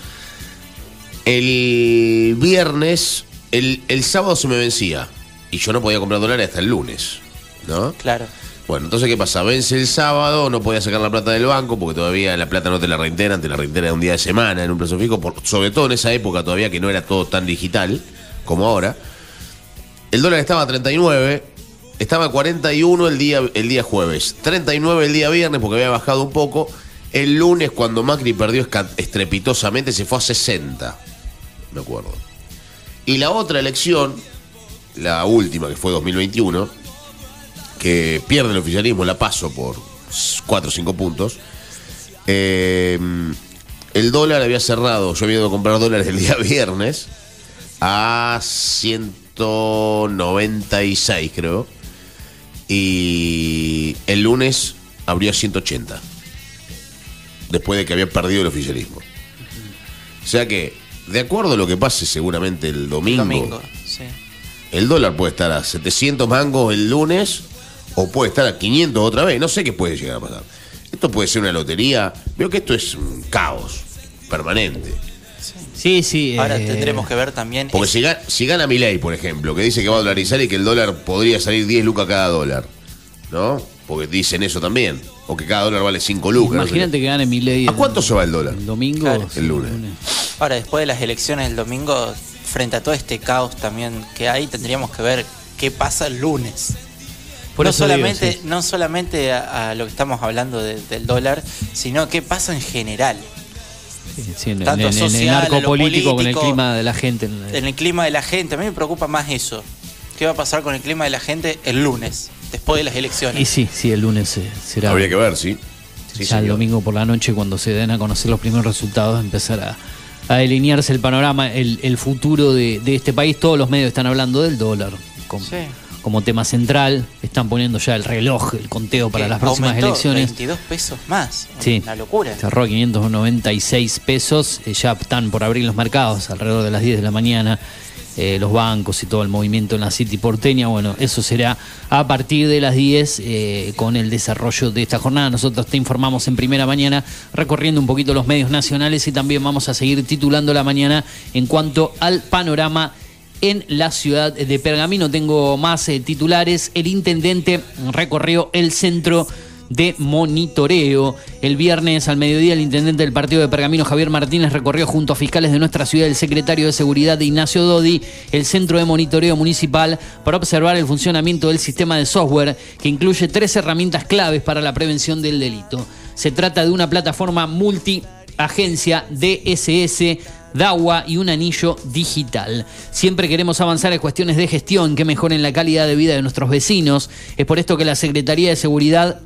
El viernes, el, el sábado se me vencía y yo no podía comprar dólares hasta el lunes, ¿no? Claro. Bueno, entonces, ¿qué pasa? Vence el sábado, no podía sacar la plata del banco porque todavía la plata no te la reintegran, te la reintegran un día de semana en un plazo fijo, por- sobre todo en esa época todavía que no era todo tan digital como ahora. El dólar estaba a 39, estaba a 41 el día, el día jueves, 39 el día viernes porque había bajado un poco. El lunes, cuando Macri perdió estrepitosamente, se fue a 60, me acuerdo. Y la otra elección, la última que fue 2021, que pierde el oficialismo, la paso por 4 o 5 puntos. eh, el dólar había cerrado, yo había ido a comprar dólares el día [laughs] viernes a 196 creo. Y el lunes abrió a 180. Después de que había perdido el oficialismo. O sea que, de acuerdo a lo que pase seguramente el domingo, Domingo, sí. el dólar puede estar a 700 mangos el lunes o puede estar a 500 otra vez. No sé qué puede llegar a pasar. Esto puede ser una lotería. Veo que esto es un caos. permanente. Sí, sí. Ahora eh, tendremos que ver también. Porque si, ga- si gana Milei, por ejemplo, que dice que va a dolarizar y que el dólar podría salir 10 lucas cada dólar, ¿no? Porque dicen eso también. O que cada dólar vale 5 lucas. no sé Imagínate que gane mi ley. ¿A cuánto se va el dólar? El domingo. Claro. El lunes. Ahora, después de las elecciones del domingo, frente a todo este caos también que hay, tendríamos que ver qué pasa el lunes. Por no, eso digo, solamente, sí. no solamente a, a lo que estamos hablando de- del dólar, sino qué pasa en general. Sí, Tanto en- en el social, narco político, con el clima de la gente. en el- clima de la gente, a mí me preocupa más eso. ¿Qué va a pasar con el clima de la gente el lunes, después de las elecciones? Y sí, sí, el lunes eh, será. Habría que ver, sí. Sí, ya el domingo por la noche, cuando se den a conocer los primeros resultados, empezar a, a delinearse el panorama, el, el futuro de, de este país. Todos los medios están hablando del dólar Sí. Como tema central. Están poniendo ya el reloj, el conteo para las próximas elecciones. 22 pesos más. Sí. Una locura. Cerró a 596 pesos. eh, ya están por abrir los mercados alrededor de las 10 de la mañana. eh, los bancos y todo el movimiento en la City porteña. Bueno, eso será a partir de las 10 eh, con el desarrollo de esta jornada. Nosotros te informamos en primera mañana, recorriendo un poquito los medios nacionales y también vamos a seguir titulando la mañana en cuanto al panorama en la ciudad de Pergamino. Tengo más eh, titulares. El intendente recorrió el centro de monitoreo. El viernes al mediodía el intendente del partido de Pergamino, Javier Martínez, recorrió junto a fiscales de nuestra ciudad, el secretario de Seguridad Ignacio Dodi, el centro de monitoreo municipal para observar el funcionamiento del sistema de software que incluye tres herramientas claves para la prevención del delito. Se trata de una plataforma multiagencia DSS DAWA y un anillo digital. Siempre queremos avanzar en cuestiones de gestión que mejoren la calidad de vida de nuestros vecinos. Es por esto que la Secretaría de Seguridad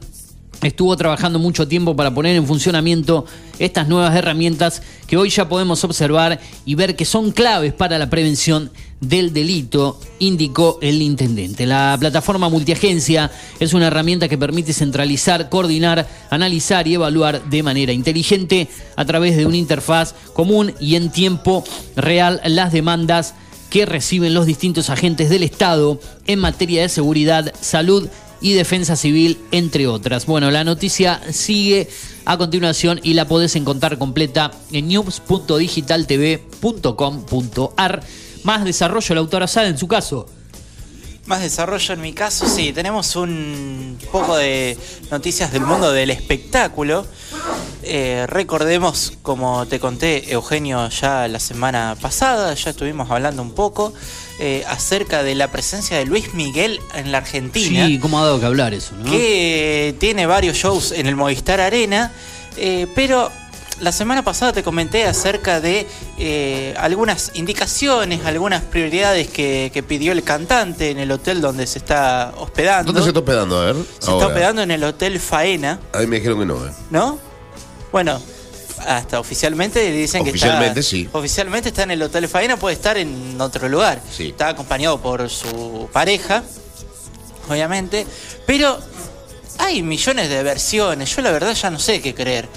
estuvo trabajando mucho tiempo para poner en funcionamiento estas nuevas herramientas que hoy ya podemos observar y ver que son claves para la prevención del delito, indicó el intendente. La plataforma multiagencia es una herramienta que permite centralizar, coordinar, analizar y evaluar de manera inteligente a través de una interfaz común y en tiempo real las demandas que reciben los distintos agentes del Estado en materia de seguridad, salud y defensa civil, entre otras. Bueno, la noticia sigue a continuación y la podés encontrar completa en news.digitaltv.com.ar. Más desarrollo la autora Sada en su caso. Más desarrollo en mi caso, sí, tenemos un poco de noticias del mundo del espectáculo. Eh, recordemos, como te conté, Eugenio, ya la semana pasada, ya estuvimos hablando un poco eh, acerca de la presencia de Luis Miguel en la Argentina. Sí, cómo ha dado que hablar eso, ¿no? que tiene varios shows en el Movistar Arena, eh, pero la semana pasada te comenté acerca de eh, algunas indicaciones, algunas prioridades que, que pidió el cantante en el hotel donde se está hospedando. ¿Dónde se está hospedando? A ver. Se está hospedando en el Hotel Faena, A mí me dijeron que no, ¿eh? ¿no? Bueno, hasta oficialmente dicen Oficialmente, que está. sí. Oficialmente está en el Hotel Faena, puede estar en otro lugar. Sí. Está acompañado por su pareja, obviamente. Pero hay millones de versiones. Yo la verdad ya no sé qué creer.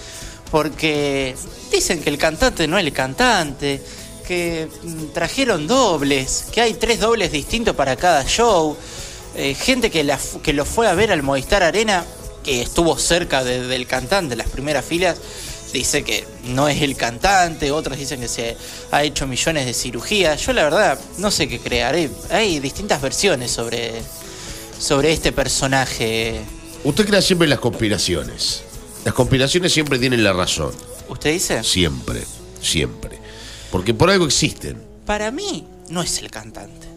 Porque dicen que el cantante no es el cantante. Que mm, trajeron dobles. Que hay tres dobles distintos para cada show. eh, gente que, lo fue a ver al Movistar Arena. Que estuvo cerca de- del cantante, las primeras filas. Dice que no es el cantante. Otros dicen que se ha hecho millones de cirugías. Yo la verdad no sé qué creer. Hay, distintas versiones sobre, sobre este personaje. Usted crea siempre las conspiraciones. Las conspiraciones siempre tienen la razón. ¿Usted dice? Siempre, siempre. Porque por algo existen. Para mí no es el cantante.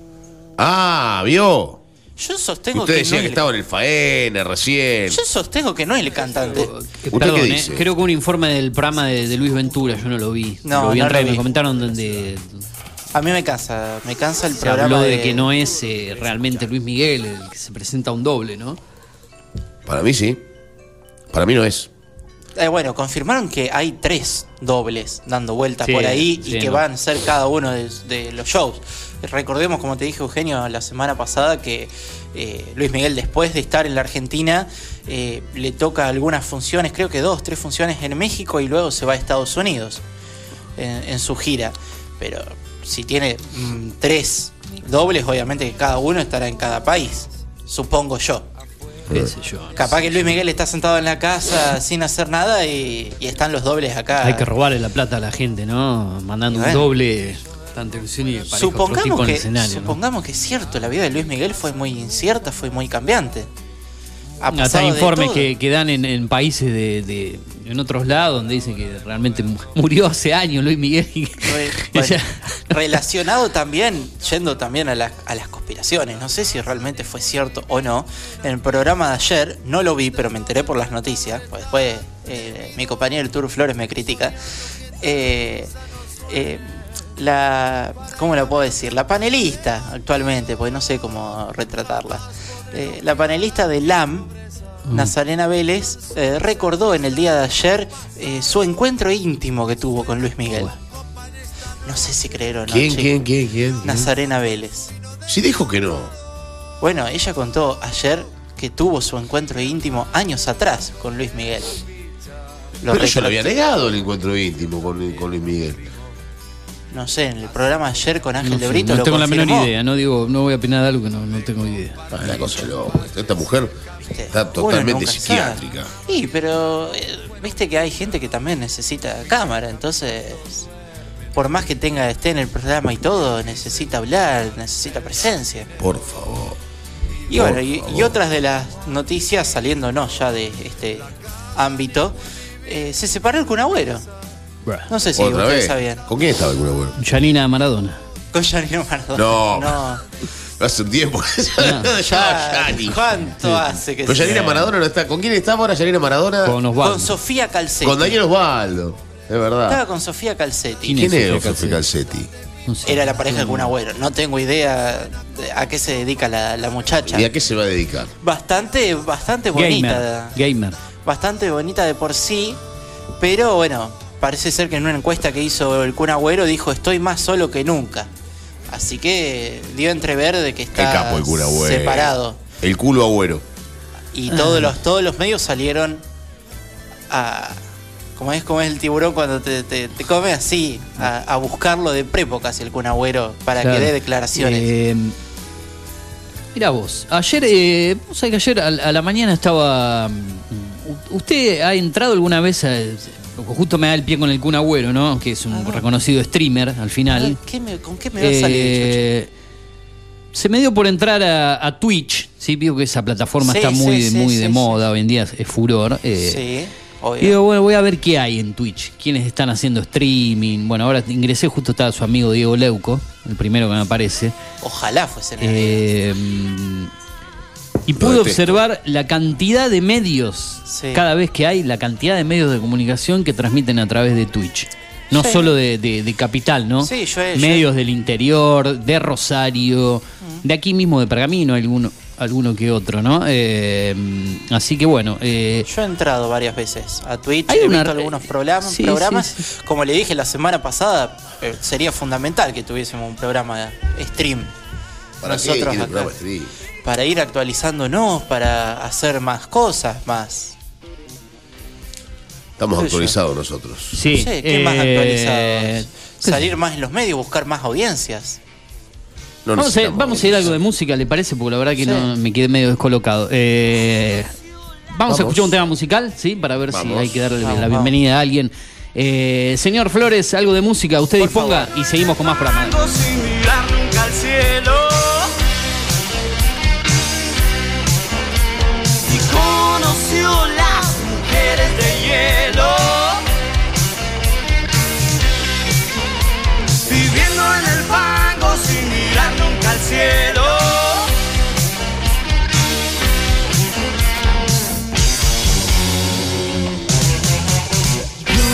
Ah, vio. Yo sostengo Usted que decía no que es estaba en el faena recién. Yo sostengo que no es el cantante. ¿Usted Perdón, qué eh, dice? creo que un informe del programa de, de Luis Ventura, yo no lo vi. No, lo vi no en lo vi. me comentaron donde A mí me cansa, me cansa el se programa habló de, de que no es eh, realmente Luis Miguel el que se presenta un doble, ¿no? Para mí sí. Para mí no es. Eh, bueno, confirmaron que hay tres dobles dando vueltas Sí, por ahí sí, y que no. van a ser cada uno de, de los shows. Recordemos, como te dije Eugenio la semana pasada, que eh, Luis Miguel después de estar en la Argentina eh, le toca algunas funciones, creo que dos, tres funciones en México y luego se va a Estados Unidos en, en su gira. Pero si tiene mm, tres dobles, obviamente que cada uno estará en cada país, supongo yo. Qué sé yo. Capaz que Luis Miguel está sentado en la casa sin hacer nada y, y están los dobles acá. Hay que robarle la plata a la gente, ¿no? Mandando un doble tanta ilusión y Supongamos que, el escenario. ¿no? supongamos que es cierto, la vida de Luis Miguel fue muy incierta, fue muy cambiante. Ha Hasta informes que, que dan en, en países de, de- en otros lados donde dicen que realmente mu- [laughs] murió hace años Luis Miguel. y- [laughs] Bueno, relacionado también, yendo también a, las- a las conspiraciones, no sé si realmente fue cierto o no, en el programa de ayer, no lo vi, pero me enteré por las noticias, pues después eh, mi compañero el Tour Flores me critica, eh, eh, la, ¿cómo la puedo decir? La panelista actualmente, porque no sé cómo retratarla, eh, la panelista de LAM, Nazarena Vélez eh, recordó en el día de ayer eh, su encuentro íntimo que tuvo con Luis Miguel. No sé si creer o no. ¿Quién, quién, quién, quién? Nazarena Vélez. Sí dijo que no. Bueno, ella contó ayer que tuvo su encuentro íntimo años atrás con Luis Miguel. Lo Pero yo lo había negado el encuentro íntimo con, con Luis Miguel. No sé, en el programa ayer con Ángel No, de Brito no lo tengo la menor idea, no digo, no voy a opinar de algo que no, no tengo idea. La cosa loca. Esta mujer está totalmente psiquiátrica. Sí, pero eh, viste que hay gente que también necesita cámara, entonces por más que tenga esté en el programa y todo, necesita hablar, necesita presencia. Por favor. Y Por bueno, y, otras de las noticias saliéndonos ya de este ámbito, eh, se separó el Kun Agüero. No sé si ¿Otra ustedes vez? sabían. ¿Con quién estaba el Kun Agüero? Janina Maradona. Con Janino Maradona. No. No. [laughs] Hace un tiempo. Ya, ¿Cuánto hace que Pero se- Yanina Maradona no está. ¿Con quién está ahora Yanina Maradona? Con Sofía Calcetti. Con Daniel Osvaldo. Es verdad. Estaba con Sofía Calcetti. ¿Quién, es Sofía Calcetti? Era la pareja de Kun Agüero. No tengo idea de a qué se dedica la, la muchacha. ¿Y a qué se va a dedicar? Bastante, bastante bonita. Gamer. Gamer. Bastante bonita de por sí. Pero bueno, parece ser que en una encuesta que hizo el Kun Agüero dijo estoy más solo que nunca. Así que dio entrever de que está capo el Kun Agüero. separado. El culo agüero. Y Ah. todos los, todos los medios salieron a. Como es, como es el tiburón cuando te, te- te come así, a, a buscarlo de prepo casi el Kun Agüero para Claro. que dé declaraciones. Eh, mira vos, ayer, eh, vos sabés que ayer a, a la mañana estaba. mm, ¿Usted ha entrado alguna vez a. Justo me da el pie con el Kun Agüero, ¿no? Que es un reconocido streamer al final. ¿Qué me- ¿Con qué me va a salir? Eh, se me dio por entrar a, a Twitch, sí, vio que esa plataforma Sí, está muy, sí, muy sí, de moda, hoy en día es furor. eh, sí, y obvio. digo, bueno, voy a ver qué hay en Twitch, quiénes están haciendo streaming. Bueno, ahora ingresé, justo estaba su amigo Diego Leuco, el primero que me aparece. Ojalá fuese Eh, y pude observar la cantidad de medios, Sí. cada vez que hay, la cantidad de medios de comunicación que transmiten a través de Twitch. No Sí. solo de, de- de Capital, ¿no? Sí, yo he- medios del interior, de Rosario, de aquí mismo de Pergamino, alguno, alguno que otro, ¿no? Eh, así que bueno, eh, Yo he entrado varias veces a Twitch, Hay he una- visto algunos programas, sí, programas. sí, como le dije la semana pasada, eh, sería fundamental que tuviésemos un programa de stream. ¿Para qué Nosotros quiere acá. programa de stream? Para ir actualizándonos, para hacer más cosas, más. Estamos actualizados nosotros. sí. No sé, ¿qué más eh, actualizados? Salir más en los medios, buscar más audiencias. No vamos, a, vamos a ir a algo de música, ¿le parece? Porque la verdad que Sí. no me quedé medio descolocado. Eh, vamos, Vamos. a escuchar un tema musical, ¿sí? Para ver si hay que darle Vamos, la vamos. bienvenida a alguien. Eh, señor Flores, algo de música, usted disponga y seguimos con más programas.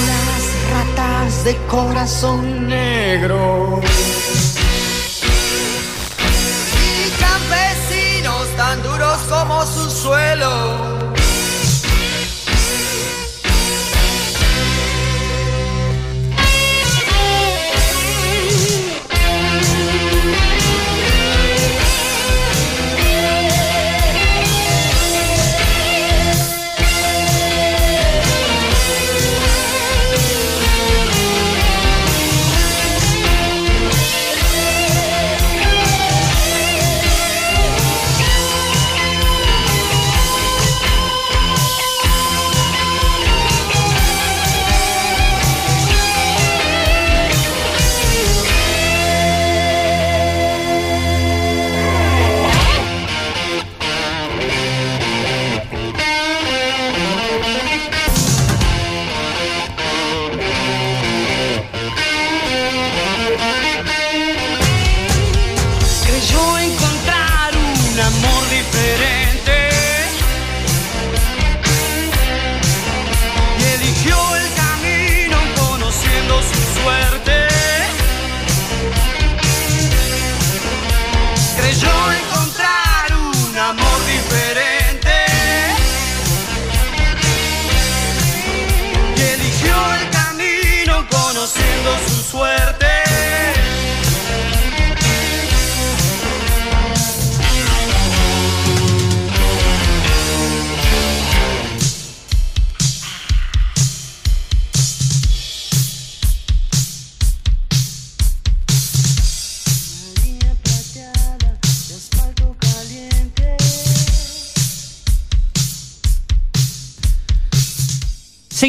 Las ratas de corazón negro. Y campesinos tan duros como su suelo.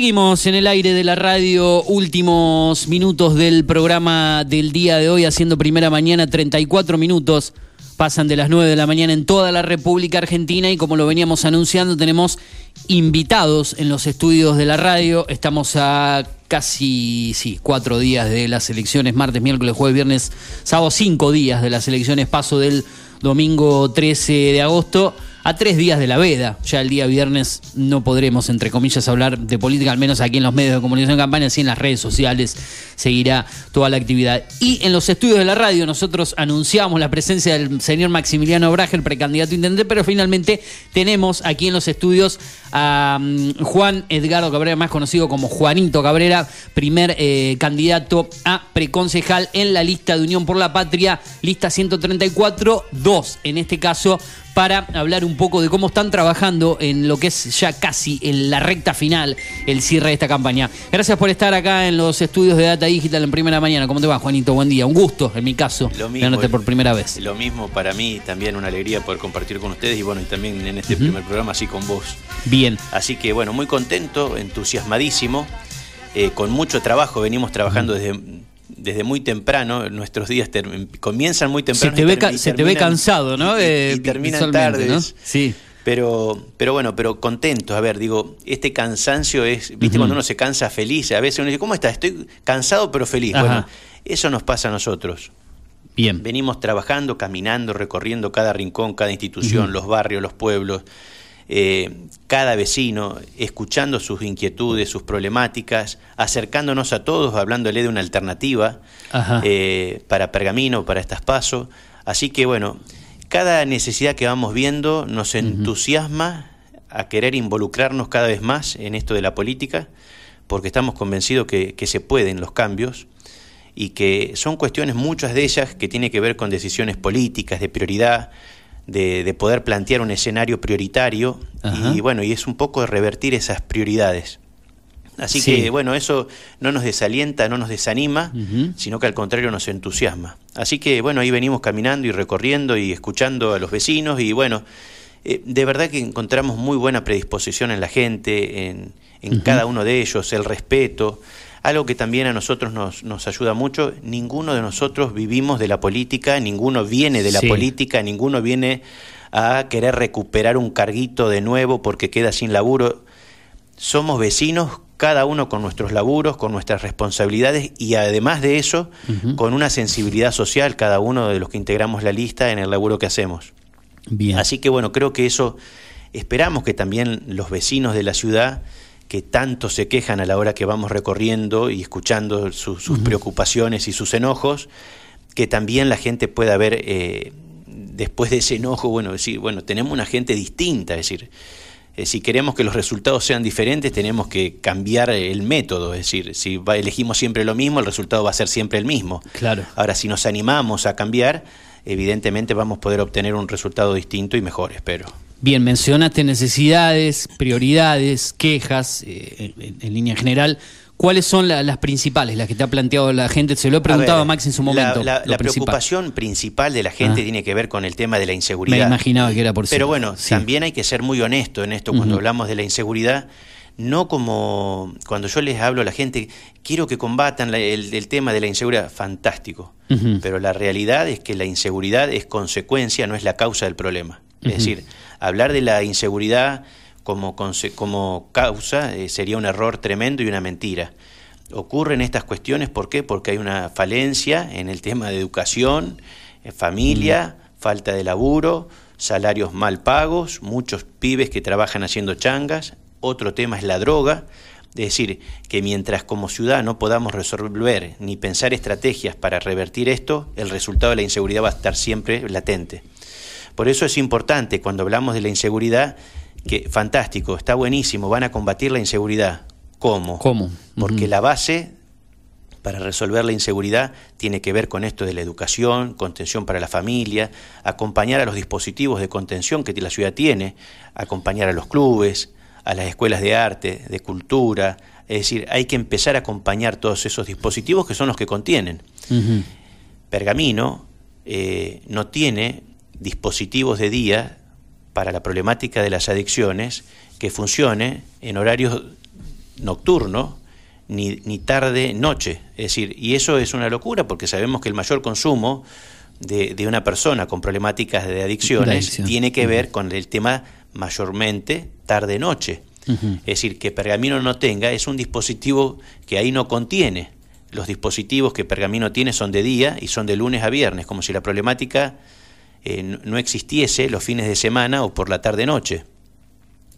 Seguimos en el aire de la radio, últimos minutos del programa del día de hoy, haciendo primera mañana, 34 minutos. Pasan de las 9 de la mañana en toda la República Argentina y como lo veníamos anunciando, tenemos invitados en los estudios de la radio. Estamos a casi, sí, cuatro días de las elecciones, martes, miércoles, jueves, viernes, sábado, cinco días de las elecciones, paso del domingo 13 de agosto a tres días de la veda. Ya el día viernes no podremos, entre comillas, hablar de política, al menos aquí en los medios de comunicación de campaña, sí en las redes sociales seguirá toda la actividad. Y en los estudios de la radio nosotros anunciamos la presencia del señor Maximiliano Brager, precandidato intendente, pero finalmente tenemos aquí en los estudios a mm, Juan Edgardo Cabrera, más conocido como Juanito Cabrera, primer eh, candidato a preconcejal en la lista de Unión por la Patria, lista 134, 2 en este caso para hablar un poco de cómo están trabajando en lo que es ya casi en la recta final, el cierre de esta campaña. Gracias por estar acá en los estudios de Data Digital en primera mañana. ¿Cómo te va, Juanito? Buen día. Un gusto, en mi caso, Lo mismo, por primera vez. Lo mismo para mí, también una alegría poder compartir con ustedes y bueno, y también en este primer programa así con vos. Bien. Así que bueno, muy contento, entusiasmadísimo, eh, con mucho trabajo, venimos trabajando desde, desde muy temprano, nuestros días comienzan muy Se temprano. te y ve, y se te ve cansado, ¿no? y- Eh, y terminan tardes. ¿no? Sí. Pero, pero bueno, pero contentos. A ver, digo, este cansancio es, viste, cuando uno se cansa feliz, a veces uno dice, ¿cómo estás? Estoy cansado pero feliz. Ajá. Bueno, eso nos pasa a nosotros. Bien. Venimos trabajando, caminando, recorriendo cada rincón, cada institución, los barrios, los pueblos, eh, cada vecino, escuchando sus inquietudes, sus problemáticas, acercándonos a todos, hablándole de una alternativa eh, para Pergamino, para estas pasos. Así que bueno, cada necesidad que vamos viendo nos entusiasma a querer involucrarnos cada vez más en esto de la política, porque estamos convencidos que, que se pueden los cambios y que son cuestiones, muchas de ellas, que tienen que ver con decisiones políticas, de prioridad, de, de poder plantear un escenario prioritario Ajá. y bueno, y es un poco de revertir esas prioridades. Así Sí. que bueno, eso no nos desalienta, no nos desanima, sino que al contrario nos entusiasma. Así que bueno, ahí venimos caminando y recorriendo y escuchando a los vecinos y bueno, eh, de verdad que encontramos muy buena predisposición en la gente, en, en cada uno de ellos, el respeto, algo que también a nosotros nos, nos ayuda mucho. Ninguno de nosotros vivimos de la política, ninguno viene de la Sí. política, ninguno viene a querer recuperar un carguito de nuevo porque queda sin laburo. Somos vecinos, cada uno con nuestros laburos, con nuestras responsabilidades y además de eso, con una sensibilidad social cada uno de los que integramos la lista en el laburo que hacemos. Bien. Así que bueno, creo que eso esperamos que también los vecinos de la ciudad que tanto se quejan a la hora que vamos recorriendo y escuchando su- sus preocupaciones y sus enojos, que también la gente pueda ver eh, después de ese enojo, bueno, decir, bueno, tenemos una gente distinta, es decir, eh, si queremos que los resultados sean diferentes, tenemos que cambiar el método, es decir, si va- elegimos siempre lo mismo, el resultado va a ser siempre el mismo. Claro. Ahora, si nos animamos a cambiar, evidentemente vamos a poder obtener un resultado distinto y mejor, espero. Bien, mencionaste necesidades, prioridades, quejas, eh, en, en línea general. ¿Cuáles son la- las principales, las que te ha planteado la gente? Se lo he preguntado a, ver, Max en su momento. La, lo la principal. preocupación principal de la gente Ah. tiene que ver con el tema de la inseguridad. Me imaginaba que era por Pero sí. bueno, Sí. también hay que ser muy honesto en esto cuando hablamos de la inseguridad. No como cuando yo les hablo a la gente, quiero que combatan la- el, el tema de la inseguridad, fantástico. Pero la realidad es que la inseguridad es consecuencia, no es la causa del problema. Es decir, hablar de la inseguridad como, como causa eh, sería un error tremendo y una mentira. Ocurren estas cuestiones, ¿por qué? Porque hay una falencia en el tema de educación, eh, familia, falta de laburo, salarios mal pagos, muchos pibes que trabajan haciendo changas. Otro tema es la droga. Es decir, que mientras como ciudad no podamos resolver ni pensar estrategias para revertir esto, el resultado de la inseguridad va a estar siempre latente. Por eso es importante cuando hablamos de la inseguridad, que fantástico, está buenísimo, van a combatir la inseguridad. ¿Cómo? ¿Cómo? Porque la base para resolver la inseguridad tiene que ver con esto de la educación, contención para la familia, acompañar a los dispositivos de contención que la ciudad tiene, acompañar a los clubes, a las escuelas de arte, de cultura, es decir, hay que empezar a acompañar todos esos dispositivos que son los que contienen. Pergamino eh, no tiene dispositivos de día para la problemática de las adicciones que funcione en horarios nocturnos ni, ni tarde-noche. Es decir, y eso es una locura porque sabemos que el mayor consumo de, de una persona con problemáticas de adicciones tiene que ver con el tema mayormente tarde-noche. Es decir, que Pergamino no tenga es un dispositivo que ahí no contiene. Los dispositivos que Pergamino tiene son de día y son de lunes a viernes, como si la problemática eh, no- existiese los fines de semana o por la tarde-noche.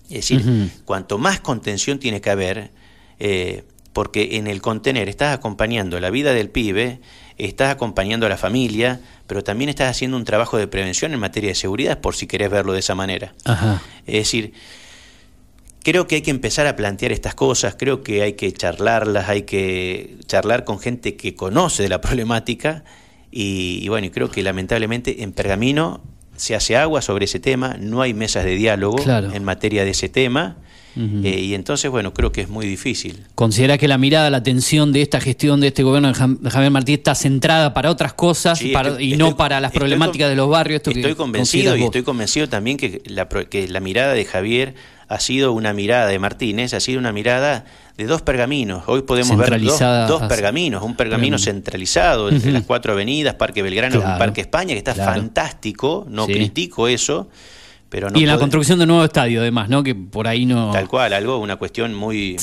Es decir, cuanto más contención tiene que haber, eh, porque en el contener estás acompañando la vida del pibe, estás acompañando a la familia, pero también estás haciendo un trabajo de prevención en materia de seguridad, por si querés verlo de esa manera. Ajá. Es decir, creo que hay que empezar a plantear estas cosas, creo que hay que charlarlas, hay que charlar con gente que conoce de la [laughs] problemática y, y bueno, creo que lamentablemente en Pergamino se hace agua sobre ese tema, no hay mesas de diálogo Claro. en materia de ese tema eh, y entonces, bueno, creo que es muy difícil. ¿Considera que la mirada, la atención de esta gestión de este gobierno de Javier Martí está centrada para otras cosas Sí, para- estoy- y estoy- no para las problemáticas con- de los barrios? Esto que Estoy convencido y vos? estoy convencido también que la, que la mirada de Javier ha sido una mirada de Martínez, ha sido una mirada de dos pergaminos. Hoy podemos ver dos, hacia- pergaminos, un pergamino centralizado entre las cuatro avenidas, Parque Belgrano Claro, y Parque España, que está claro. fantástico, no Sí. critico eso, pero no y en la construcción de nuevo estadio, además, ¿no? Que por ahí no. Tal cual, algo, una cuestión muy.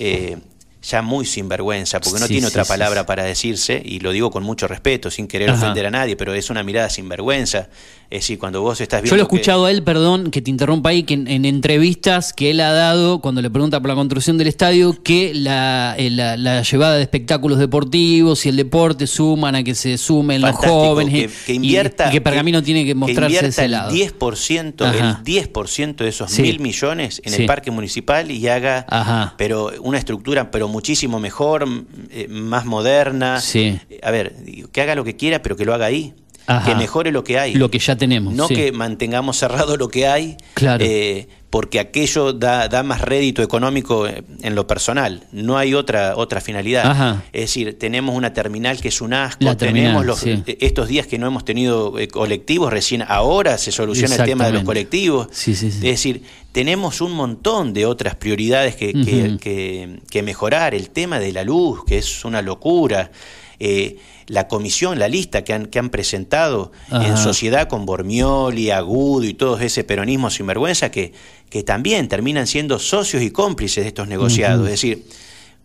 eh, ya muy sinvergüenza, porque no Sí, tiene sí, otra sí, palabra para decirse, y lo digo con mucho respeto, sin querer Ajá. ofender a nadie, pero es una mirada sinvergüenza. Es decir, cuando vos estás viendo. Yo lo he que- escuchado a él, perdón, que te interrumpa ahí, que en, en entrevistas que él ha dado, cuando le pregunta por la construcción del estadio, que la, eh, la- la llevada de espectáculos deportivos y el deporte suman a que se sumen los jóvenes. que, que y- invierta. y que Pergamino tiene que mostrarse invierta ese el lado. 10%, Ajá. el 10% de esos mil millones en el parque municipal y haga Ajá. pero una estructura pero muchísimo mejor, eh, más moderna. Sí. A ver, que haga lo que quiera, pero que lo haga ahí. Ajá. Que mejore lo que hay. Lo que ya tenemos. No sí. que mantengamos cerrado lo que hay, Claro. eh, porque aquello da, da más rédito económico eh, en lo personal. No hay otra otra finalidad. Ajá. Es decir, tenemos una terminal que es un asco, La terminal, tenemos los, sí. eh, estos días que no hemos tenido colectivos, recién ahora se soluciona el tema de los colectivos. Sí. Es decir, tenemos un montón de otras prioridades que, que- Ujú. que- que mejorar. El tema de la luz, que es una locura. Eh, la comisión, la lista que han, que han presentado en sociedad con Bormioli, Agudo y todo ese peronismo sinvergüenza que, que también terminan siendo socios y cómplices de estos negociados. Es decir,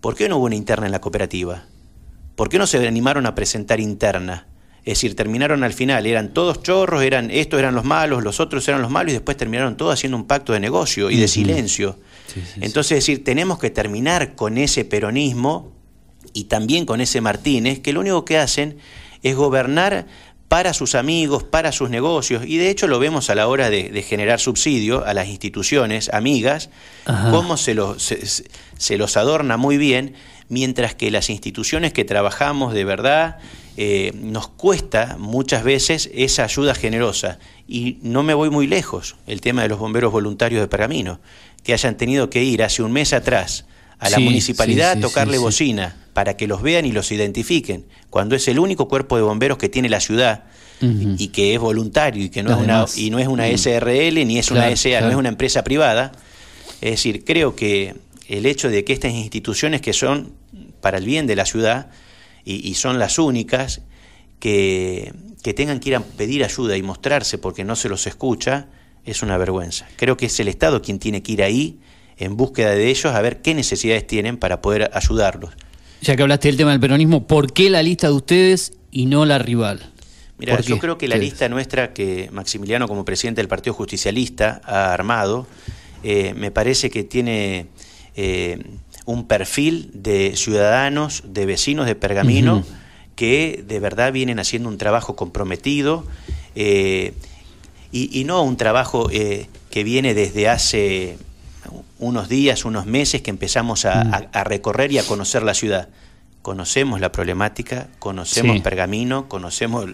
¿por qué no hubo una interna en la cooperativa? ¿Por qué no se animaron a presentar interna? Es decir, terminaron al final, eran todos chorros, eran estos eran los malos, los otros eran los malos y después terminaron todos haciendo un pacto de negocio y de silencio. Entonces, es decir, tenemos que terminar con ese peronismo y también con ese Martínez, que lo único que hacen es gobernar para sus amigos, para sus negocios, y de hecho lo vemos a la hora de, de generar subsidio a las instituciones amigas, Ajá. cómo se los, se, los adorna muy bien, mientras que las instituciones que trabajamos de verdad eh, nos cuesta muchas veces esa ayuda generosa. Y no me voy muy lejos, el tema de los bomberos voluntarios de Pergamino, que hayan tenido que ir hace un mes atrás a la Sí, municipalidad sí, a tocarle bocina para que los vean y los identifiquen, cuando es el único cuerpo de bomberos que tiene la ciudad y que es voluntario y que no es una y no es una Mm. SRL ni es una Claro, SA, no es una empresa privada. Es decir, creo que el hecho de que estas instituciones que son para el bien de la ciudad y, y son las únicas que, que tengan que ir a pedir ayuda y mostrarse porque no se los escucha, es una vergüenza. Creo que es el Estado quien tiene que ir ahí en búsqueda de ellos a ver qué necesidades tienen para poder ayudarlos. Ya que hablaste del tema del peronismo, ¿por qué la lista de ustedes y no la rival? Mira, ¿Por yo creo que la Ustedes. lista nuestra que Maximiliano como presidente del Partido Justicialista ha armado, eh, me parece que tiene eh, un perfil de ciudadanos, de vecinos de Pergamino, que de verdad vienen haciendo un trabajo comprometido eh, y, y no un trabajo que viene desde hace unos días, unos meses que empezamos a, Mm. a- a recorrer y a conocer la ciudad. conocemos la problemática, conocemos Sí. Pergamino, conocemos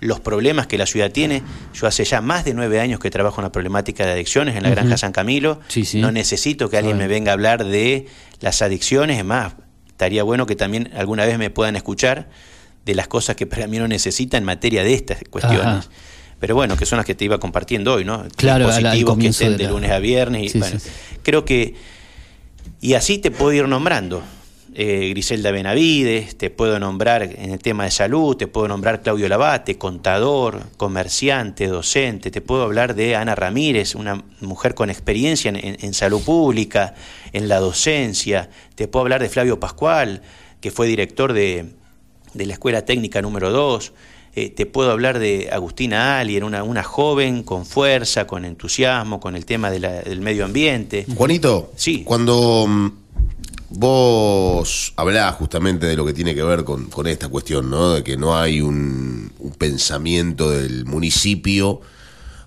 los problemas que la ciudad tiene. Yo hace ya más de nueve años que trabajo en la problemática de adicciones en la. Granja San Camilo. Sí, sí. No necesito que alguien me venga a hablar de las adicciones, es más, estaría bueno que también alguna vez me puedan escuchar de las cosas que Pergamino necesita en materia de estas cuestiones. Ajá. Pero bueno, que son las que te iba compartiendo hoy, ¿no? Claro, Dispositivos que estén de lunes a viernes. Y, Sí, bueno, sí, Creo que. Y así te puedo ir nombrando. Eh, Griselda Benavides, te puedo nombrar en el tema de salud, te puedo nombrar Claudio Labate, contador, comerciante, docente, te puedo hablar de Ana Ramírez, una mujer con experiencia en, en- en salud pública, en la docencia, te puedo hablar de Flavio Pascual, que fue director de, de la Escuela Técnica número 2, eh, te puedo hablar de Agustina Alien, una, una joven con fuerza, con entusiasmo, con el tema de la- del medio ambiente. Juanito, Sí. cuando mm, vos hablás justamente de lo que tiene que ver con, con esta cuestión, ¿no? De que no hay un, un pensamiento del municipio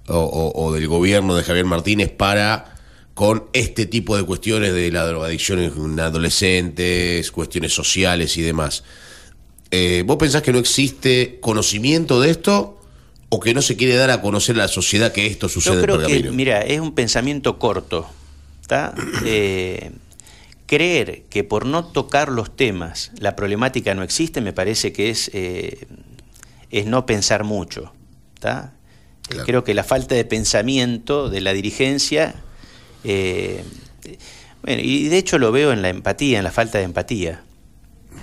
o, o- o del gobierno de Javier Martínez para con este tipo de cuestiones de la drogadicción en adolescentes, cuestiones sociales y demás. Eh, ¿Vos pensás que no existe conocimiento de esto o que no se quiere dar a conocer a la sociedad que esto sucede Yo en creo que, Pergamino? mira, es un pensamiento corto. ¿tá? [clears throat] Eh, creer que por no tocar los temas la problemática no existe me parece que es, eh, es no pensar mucho. ¿tá? Eh, Creo que la falta de pensamiento de la dirigencia, bueno, y de hecho lo veo en la empatía, en la falta de empatía.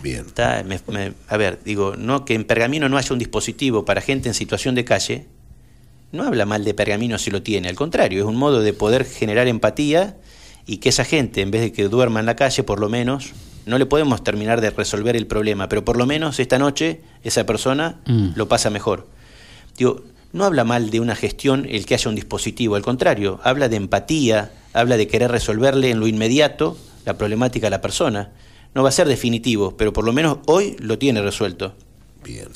Bien. Está, me- me- a ver, digo, no que en Pergamino no haya un dispositivo para gente en situación de calle, no habla mal de Pergamino si lo tiene, al contrario, es un modo de poder generar empatía y que esa gente, en vez de que duerma en la calle, por lo menos, no le podemos terminar de resolver el problema, pero por lo menos esta noche esa persona Mm. lo pasa mejor. Digo, no habla mal de una gestión el que haya un dispositivo, al contrario, habla de empatía, habla de querer resolverle en lo inmediato la problemática a la persona. No va a ser definitivo, pero por lo menos hoy lo tiene resuelto. Bien.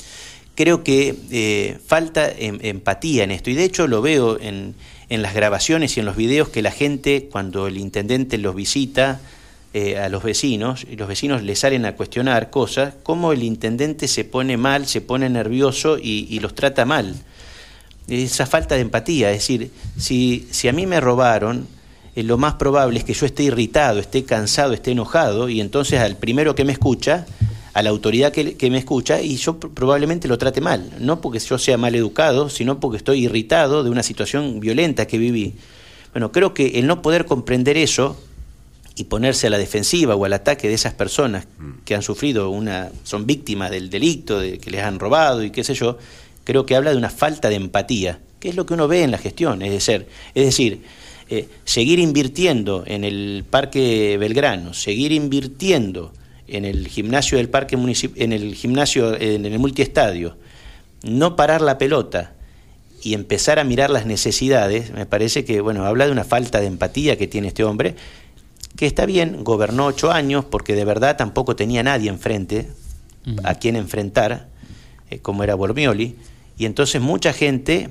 Creo que eh, falta em- empatía en esto, y de hecho lo veo en, en las grabaciones y en los videos que la gente, cuando el intendente los visita eh, a los vecinos, y los vecinos le salen a cuestionar cosas, cómo el intendente se pone mal, se pone nervioso y, y los trata mal. Esa falta de empatía, es decir, si, si a mí me robaron, eh, lo más probable es que yo esté irritado, esté cansado, esté enojado, y entonces al primero que me escucha, a la autoridad que, que me escucha, y yo pr- probablemente lo trate mal, no porque yo sea mal educado, sino porque estoy irritado de una situación violenta que viví. Bueno, creo que el no poder comprender eso y ponerse a la defensiva o al ataque de esas personas que han sufrido una, son víctimas del delito, de que les han robado y qué sé yo, creo que habla de una falta de empatía, que es lo que uno ve en la gestión, es decir, es decir, eh, seguir invirtiendo en el Parque Belgrano, seguir invirtiendo en el gimnasio del Parque Municip- en el gimnasio, en el multiestadio, no parar la pelota y empezar a mirar las necesidades, me parece que, bueno, habla de una falta de empatía que tiene este hombre, que está bien, gobernó ocho años porque de verdad tampoco tenía nadie enfrente a quien enfrentar, eh, como era Bormioli, y entonces mucha gente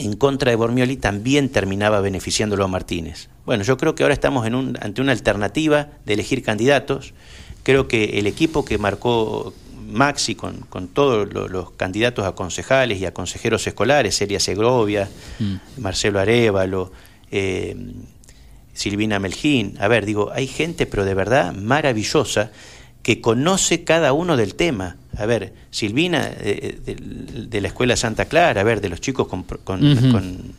en contra de Bormioli también terminaba beneficiándolo a Martínez. Bueno, yo creo que ahora estamos en un- ante una alternativa de elegir candidatos. Creo que el equipo que marcó Maxi con, con todos lo- los candidatos a concejales y a consejeros escolares, Celia Segovia, Marcelo Arevalo, eh, Silvina Meljín. A ver, digo, hay gente, pero de verdad maravillosa, que conoce cada uno del tema. A ver, Silvina eh, de, de la Escuela Santa Clara, a ver, de los chicos con, con- Ujú. con-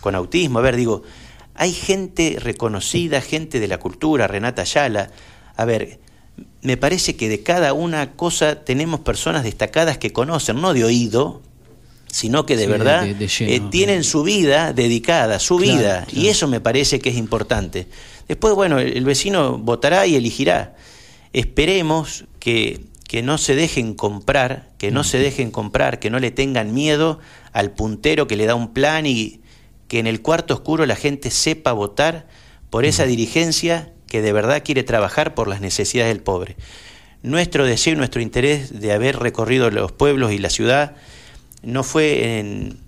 con autismo, a ver, digo, hay gente reconocida, gente de la cultura, Renata Ayala. A ver, me parece que de cada una cosa tenemos personas destacadas que conocen, no de oído, sino que de Sí, verdad de- de lleno. eh, tienen su vida dedicada, su Claro, vida, y eso me parece que es importante. Después, bueno, el, el vecino votará y elegirá. Esperemos que, que no se dejen comprar, que no se dejen comprar, que no le tengan miedo al puntero que le da un plan y que en el cuarto oscuro la gente sepa votar por esa dirigencia que de verdad quiere trabajar por las necesidades del pobre. Nuestro deseo y nuestro interés de haber recorrido los pueblos y la ciudad no fue en,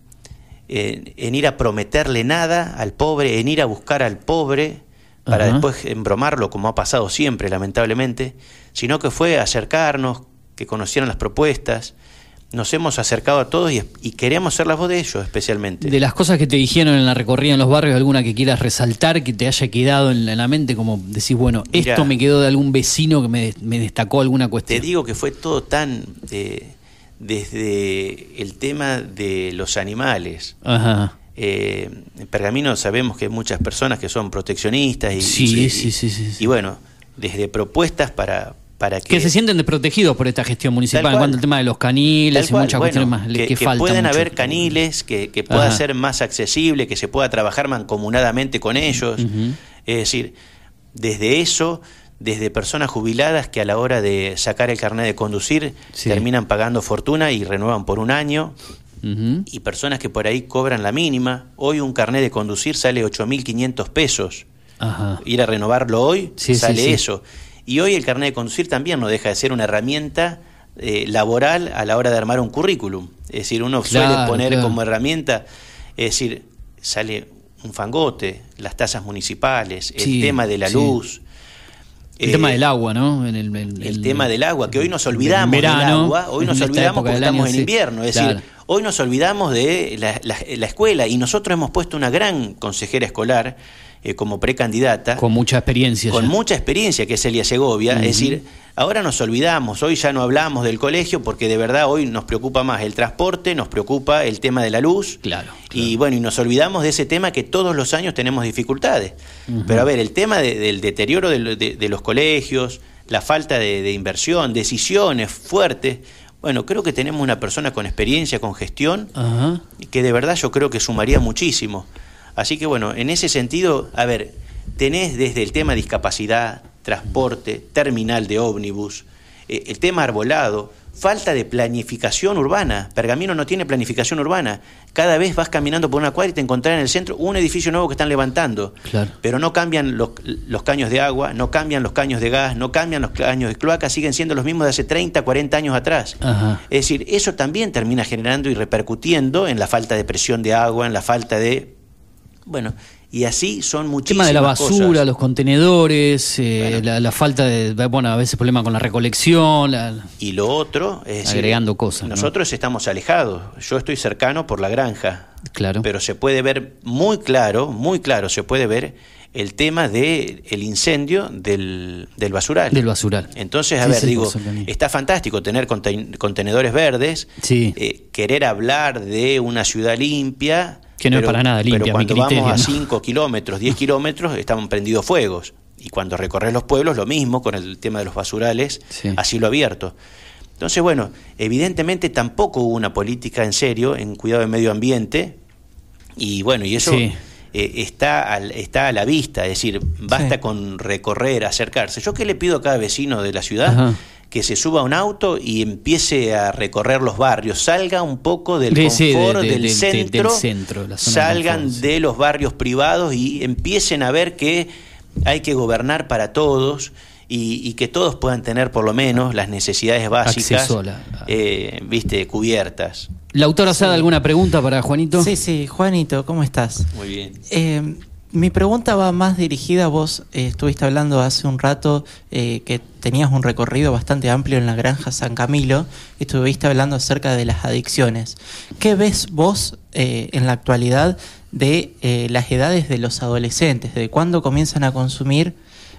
en- en ir a prometerle nada al pobre, en ir a buscar al pobre, para Ajá. después embromarlo, como ha pasado siempre, lamentablemente, sino que fue acercarnos, que conocieran las propuestas. Nos hemos acercado a todos y, y queremos ser la voz de ellos, especialmente. De las cosas que te dijeron en la recorrida en los barrios, alguna que quieras resaltar, que te haya quedado en la, en la mente, como decís, bueno, esto me quedó de algún vecino que me, me destacó alguna Te cuestión. digo que fue todo tan eh, desde el tema de los animales. Ajá. Eh, en Pergamino sabemos que hay muchas personas que son proteccionistas y, Sí, y- sí, sí, y bueno, desde propuestas para, para que, Que se sienten desprotegidos por esta gestión municipal, Tal en cual. cuanto al tema de los caniles y cual, muchas bueno, cuestiones más que, que, que puedan haber caniles, que, que pueda Ajá. ser más accesible, que se pueda trabajar mancomunadamente con ellos. Es decir, desde eso, desde personas jubiladas que a la hora de sacar el carnet de conducir Sí. terminan pagando fortuna y renuevan por un año, Y personas que por ahí cobran la mínima. Hoy un carnet de conducir sale 8.500 pesos. Ajá. Ir a renovarlo hoy Sí, sale sí. eso. Y hoy el carnet de conducir también no deja de ser una herramienta eh, laboral a la hora de armar un currículum. Es decir, uno suele poner claro. como herramienta, es decir, sale un fangote, las tasas municipales, el tema de la luz. El eh, tema del agua, ¿no? En el, el tema del agua, que hoy nos olvidamos verano, del agua, hoy nos olvidamos porque del estamos en invierno, es Claro. decir, hoy nos olvidamos de la, la- la escuela y nosotros hemos puesto una gran consejera escolar eh, como precandidata. Con mucha experiencia. con ya. mucha experiencia, que es Elia Segovia. Es decir, ahora nos olvidamos, hoy ya no hablamos del colegio porque de verdad hoy nos preocupa más el transporte, nos preocupa el tema de la luz. Claro. Y bueno, y nos olvidamos de ese tema que todos los años tenemos dificultades. Pero a ver, el tema de- del deterioro de, de- de los colegios, la falta de inversión, decisiones fuertes. Bueno, creo que tenemos una persona con experiencia, con gestión, Ajá. que de verdad yo creo que sumaría muchísimo. Así que bueno, en ese sentido, a ver, tenés desde el tema discapacidad, transporte, terminal de ómnibus, eh, el tema arbolado, falta de planificación urbana. Pergamino no tiene planificación urbana. Cada vez vas caminando por una cuadra y te encontrás en el centro un edificio nuevo que están levantando. Claro. Pero no cambian los, los caños de agua, no cambian los caños de gas, no cambian los caños de cloaca, siguen siendo los mismos de hace 30, 40 años atrás. Ajá. Es decir, eso también termina generando y repercutiendo en la falta de presión de agua, en la falta de... Bueno, y así son El muchísimas tema de la basura, cosas. los contenedores, eh, la, la falta de, bueno, a veces problema con la recolección, la- Y lo otro es decir, Agregando cosas, ¿no? Nosotros estamos alejados. Yo estoy cercano por la granja. Claro. Pero se puede ver muy claro, muy claro, se puede ver el tema de el incendio del, del basural. del basural. Entonces, a Sí, ver, sí, digo, está fantástico tener conten- contenedores verdes, Sí. eh, querer hablar de una ciudad limpia. Que no es para nada limpia, Pero a mi cuando criterio, vamos a ¿no? 5 kilómetros, 10 kilómetros, están prendidos fuegos. Y cuando recorres los pueblos, lo mismo con el tema de los basurales Sí. a cielo abierto. Entonces, bueno, evidentemente tampoco hubo una política en serio en cuidado del medio ambiente. Y bueno, y eso Sí. eh, está, al- está a la vista, es decir, basta Sí. con recorrer, acercarse. Yo qué le pido a cada vecino de la ciudad Ajá. Que se suba a un auto y empiece a recorrer los barrios, salga un poco del De- sí, de- confort de- del, centro, del centro, la zona de salgan confort, sí. de los barrios privados y empiecen a ver que hay que gobernar para todos y, y que todos puedan tener por lo menos las necesidades básicas eh, viste, cubiertas. ¿La autora Sada, alguna pregunta para Juanito? Sí, sí, Juanito, ¿cómo estás? Muy bien. Eh, mi pregunta va más dirigida, vos eh, estuviste hablando hace un rato eh, que tenías un recorrido bastante amplio en la granja San Camilo, estuviste hablando acerca de las adicciones. ¿Qué ves vos eh, en la actualidad de eh, las edades de los adolescentes? ¿De cuándo comienzan a consumir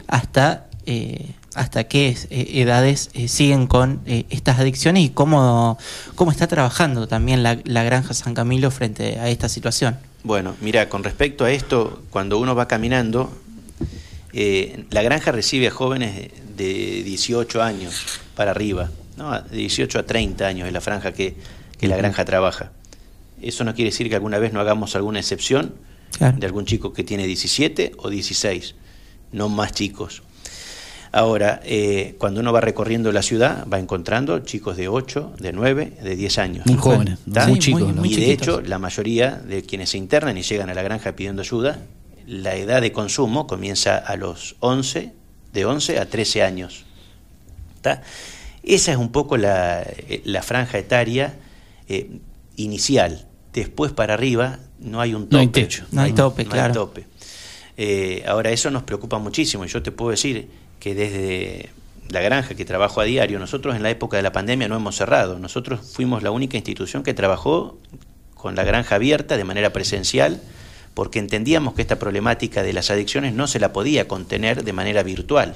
hasta, eh, hasta qué edades siguen con estas adicciones y cómo, cómo está trabajando también la granja San Camilo frente a esta situación? Bueno, mira, con respecto a esto, cuando uno va caminando, eh, la granja recibe a jóvenes de 18 años para arriba, ¿no? de 18 a 30 años es la franja que, que la granja trabaja. Eso no quiere decir que alguna vez no hagamos alguna excepción Claro. de algún chico que tiene 17 o 16, no más chicos. Ahora, eh, cuando uno va recorriendo la ciudad, va encontrando chicos de 8, de 9, de 10 años. Muy jóvenes, ¿Está? muy chicos, ¿no? y de hecho, la mayoría de quienes se internan y llegan a la granja pidiendo ayuda, la edad de consumo comienza a los 11, de 11 a 13 años. ¿Está? Esa es un poco la, eh, la franja etaria eh, inicial. Después para arriba no hay un tope. No hay techo. No hay tope, no claro. tope. Eh, ahora, eso nos preocupa muchísimo. y Yo te puedo decir que desde la granja que trabajo a diario, nosotros en la época de la pandemia no hemos cerrado. Nosotros fuimos la única institución que trabajó con la granja abierta de manera presencial porque entendíamos que esta problemática de las adicciones no se la podía contener de manera virtual.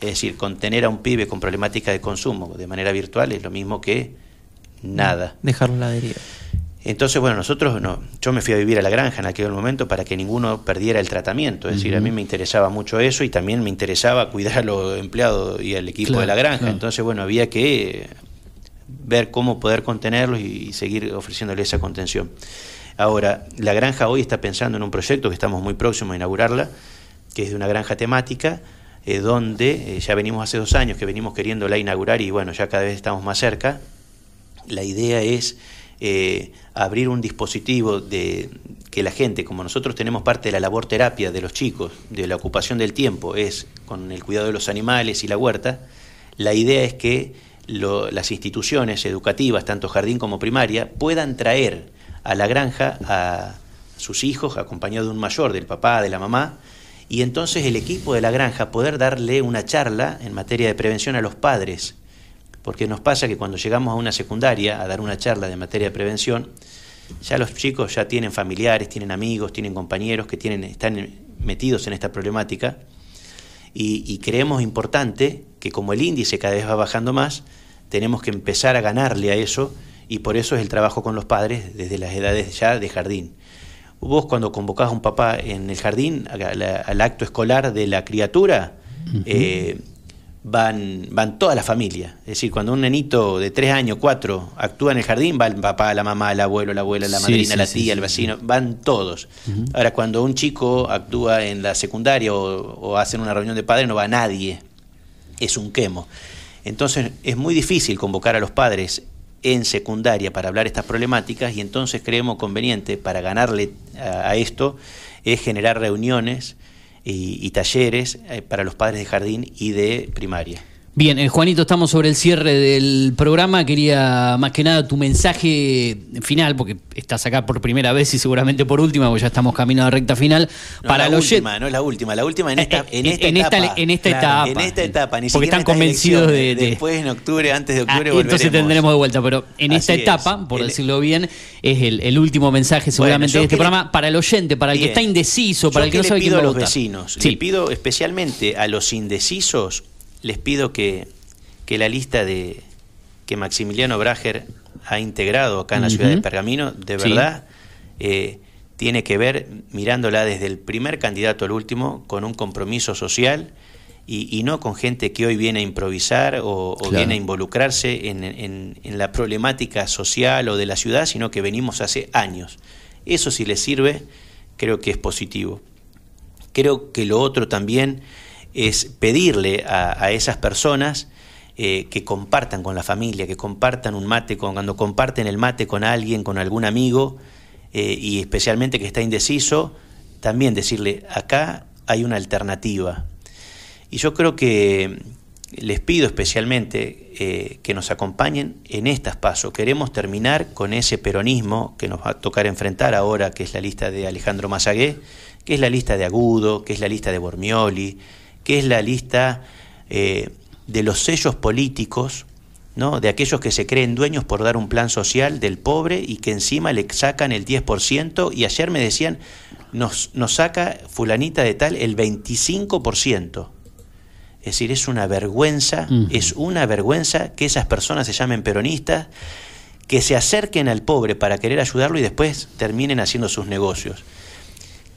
Es decir, contener a un pibe con problemática de consumo de manera virtual es lo mismo que nada. Dejarlo a la deriva. Entonces, bueno, nosotros, no, yo me fui a vivir a la granja en aquel momento para que ninguno perdiera el tratamiento. Es decir, a mí me interesaba mucho eso y también me interesaba cuidar a los empleados y al equipo de la granja. Entonces, bueno, había que ver cómo poder contenerlos y seguir ofreciéndole esa contención. Ahora, la granja hoy está pensando en un proyecto que estamos muy próximos a inaugurarla, que es de una granja temática, eh, donde eh, ya venimos hace dos años que venimos queriéndola inaugurar y bueno, ya cada vez estamos más cerca. La idea es eh, abrir un dispositivo de que la gente, como nosotros tenemos parte de la labor terapia de los chicos, de la ocupación del tiempo, es con el cuidado de los animales y la huerta, la idea es que las instituciones educativas, tanto jardín como primaria, puedan traer a la granja a sus hijos, acompañado de un mayor, del papá, de la mamá, y entonces el equipo de la granja poder darle una charla en materia de prevención a los padres porque nos pasa que cuando llegamos a una secundaria a dar una charla de materia de prevención, ya los chicos ya tienen familiares, tienen amigos, tienen compañeros que tienen, están metidos en esta problemática y, creemos importante que como el índice cada vez va bajando más, tenemos que empezar a ganarle a eso y por eso es el trabajo con los padres desde las edades ya de jardín. Vos cuando convocás a un papá en el jardín al, acto escolar de la criatura, van, van toda la familia. Es decir, cuando un nenito de tres años, cuatro, actúa en el jardín, va el papá, la mamá, el abuelo, la abuela, la madrina, la tía, el vecino, van todos. Ahora, cuando un chico actúa en la secundaria o, o hacen una reunión de padres, no va nadie. Es un quemo. Entonces, es muy difícil convocar a los padres en secundaria para hablar estas problemáticas y entonces creemos conveniente para ganarle a esto es generar reuniones y, talleres eh, para los padres de jardín y de primaria. Bien, eh, Juanito, estamos sobre el cierre del programa. Quería más que nada tu mensaje final, porque estás acá por primera vez y seguramente por última, porque ya estamos caminando a recta final. No para la última, no es la última, la última en esta, eh, en esta etapa. en esta etapa. En esta etapa, ni porque están convencidos de, Después en octubre, antes de ah, octubre, Entonces tendremos de vuelta, pero en esta etapa, por decirlo bien, es el, último mensaje seguramente de este programa para el oyente, para el que está indeciso, para el que no sabe quién a los vecinos, le pido especialmente a los indecisos les pido que, la lista de que Maximiliano Brager ha integrado acá en la ciudad de Pergamino, de verdad, eh, tiene que ver, mirándola desde el primer candidato al último, con un compromiso social y, no con gente que hoy viene a improvisar o, viene a involucrarse en, en, la problemática social o de la ciudad, sino que venimos hace años. Eso si les sirve, creo que es positivo. Creo que lo otro también es pedirle a, esas personas eh, que compartan con la familia, que compartan un mate, con, cuando comparten el mate con alguien, con algún amigo, eh, y especialmente que está indeciso, también decirle, acá hay una alternativa. Y yo creo que les pido especialmente eh, que nos acompañen en estas pasos. Queremos terminar con ese peronismo que nos va a tocar enfrentar ahora, que es la lista de Alejandro Mazagué, que es la lista de Agudo, que es la lista de Bormioli, que es la lista eh, de los sellos políticos, ¿no? de aquellos que se creen dueños por dar un plan social del pobre y que encima le sacan el 10%, y ayer me decían, nos, nos saca fulanita de tal el 25%. Es decir, es una vergüenza, es una vergüenza que esas personas se llamen peronistas, que se acerquen al pobre para querer ayudarlo y después terminen haciendo sus negocios.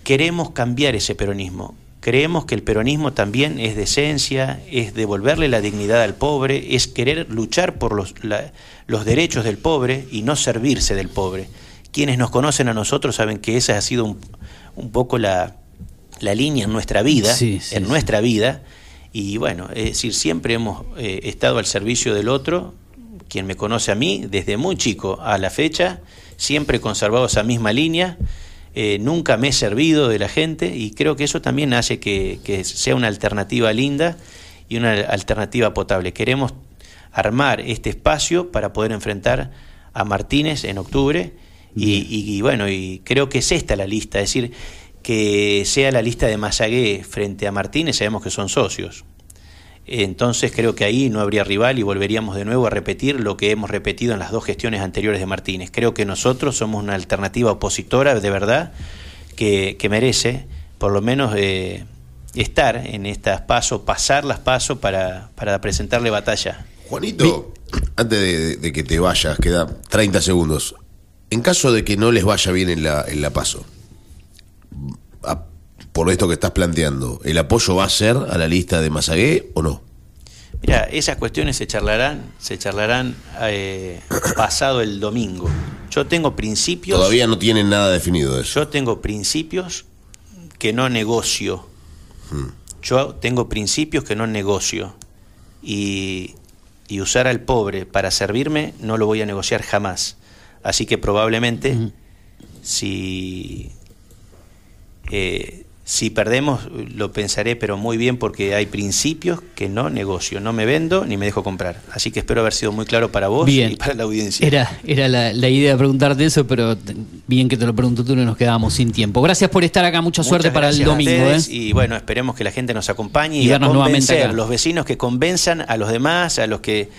Queremos cambiar ese peronismo. Creemos que el peronismo también es decencia, es devolverle la dignidad al pobre, es querer luchar por los, los derechos del pobre y no servirse del pobre. Quienes nos conocen a nosotros saben que esa ha sido un, poco la, línea en nuestra vida, en nuestra vida. Y bueno, es decir, siempre hemos eh, estado al servicio del otro. Quien me conoce a mí, desde muy chico a la fecha, siempre he conservado esa misma línea eh, nunca me he servido de la gente y creo que eso también hace que, sea una alternativa linda y una alternativa potable. Queremos armar este espacio para poder enfrentar a Martínez en octubre y, bueno, y creo que es esta la lista, es decir, que sea la lista de Masagué frente a Martínez, sabemos que son socios. Entonces creo que ahí no habría rival y volveríamos de nuevo a repetir lo que hemos repetido en las dos gestiones anteriores de Martínez. Creo que nosotros somos una alternativa opositora de verdad que, que merece por lo menos eh, estar en estas pasos, pasar las pasos para, para presentarle batalla. Juanito, antes de, de que te vayas, queda 30 segundos. En caso de que no les vaya bien en la, en la paso, por esto que estás planteando, ¿el apoyo va a ser a la lista de Masagué o no? Mira, esas cuestiones se charlarán, se charlarán eh, [coughs] pasado el domingo. Yo tengo principios. Todavía no tienen nada definido de eso. Yo tengo principios que no negocio. Yo tengo principios que no negocio. Y, y usar al pobre para servirme no lo voy a negociar jamás. Así que probablemente, si, eh, si perdemos, lo pensaré, pero muy bien, porque hay principios que no negocio. No me vendo ni me dejo comprar. Así que espero haber sido muy claro para vos Bien. y para la audiencia. Era, era la, la idea de preguntarte eso, pero bien que te lo pregunto tú, no nos quedábamos sin tiempo. Gracias por estar acá, mucha suerte para el a domingo. ustedes, ¿eh? Y bueno, esperemos que la gente nos acompañe Y y, a vernos nuevamente acá. los vecinos que convenzan a los demás, a los que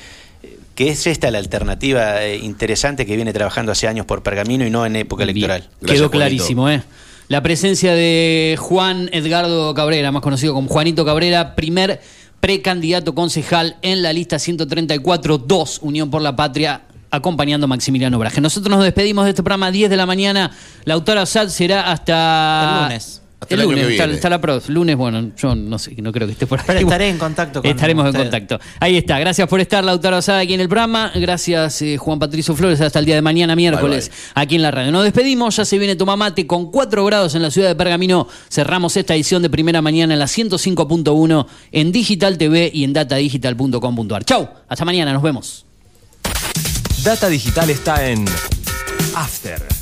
que es esta la alternativa eh, interesante que viene trabajando hace años por Pergamino y no en época electoral. Quedó clarísimo, ¿eh? La presencia de Juan Edgardo Cabrera, más conocido como Juanito Cabrera, primer precandidato concejal en la lista 134-2, Unión por la Patria, acompañando a Maximiliano Braje. Nosotros nos despedimos de este programa a 10 de la mañana. Lautaro Sad será hasta... Lunes. Hasta el lunes, hasta la próxima. Lunes, bueno, yo no sé, no creo que esté por ahí. Pero estaré en contacto con Estaremos en contacto. Ahí está. Gracias por estar, Lautaro Asada, aquí en el programa. Gracias, eh, Juan Patricio Flores. Hasta el día de mañana, miércoles, aquí en la radio. Nos despedimos. Ya se viene Tomamate con 4 grados en la ciudad de Pergamino. Cerramos esta edición de primera mañana en la 105.1 en Digital TV y en datadigital.com.ar. Chau. Hasta mañana. Nos vemos. Data Digital está en After.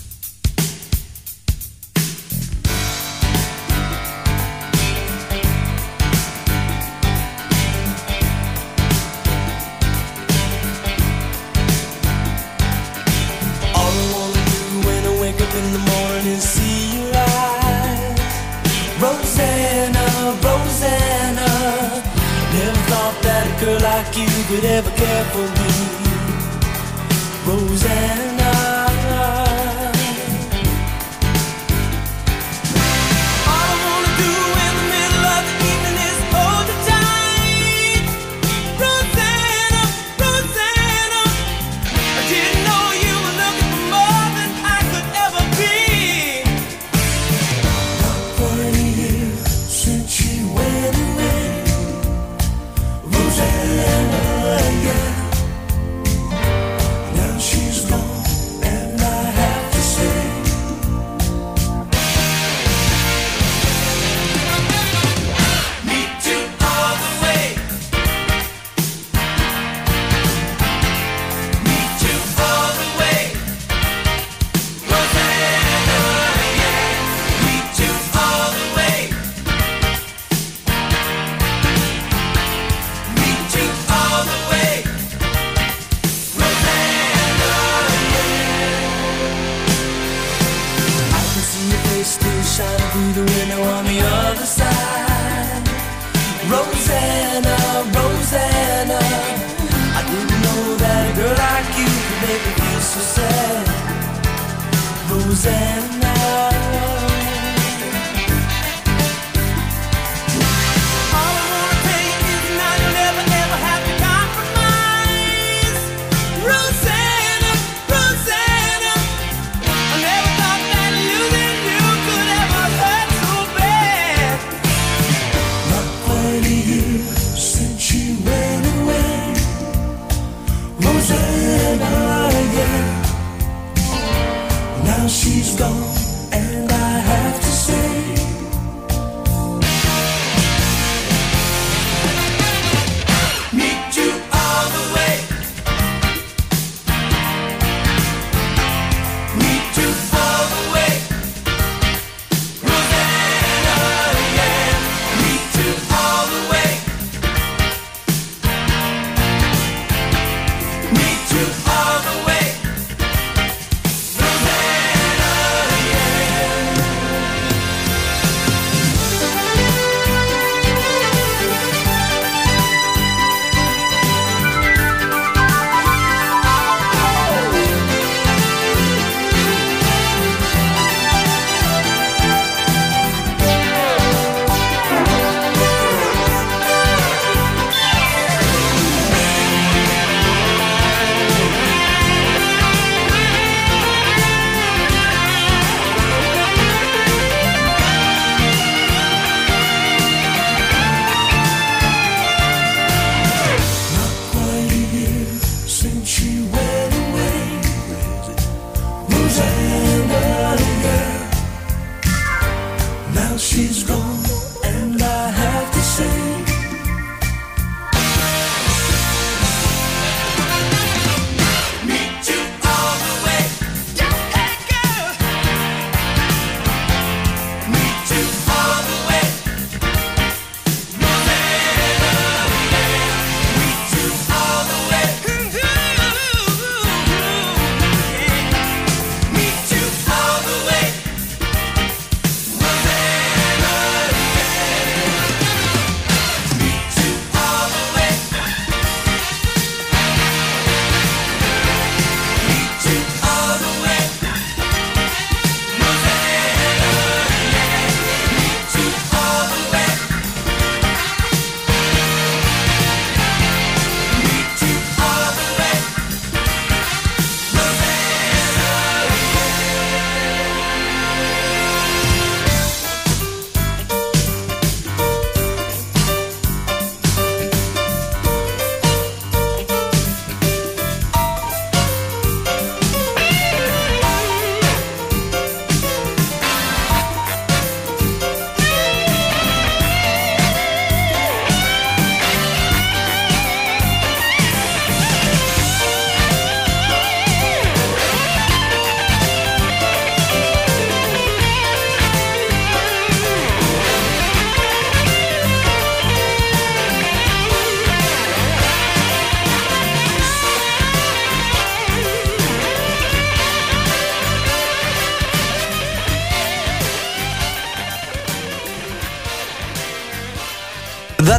Could ever care for me. Rosanna.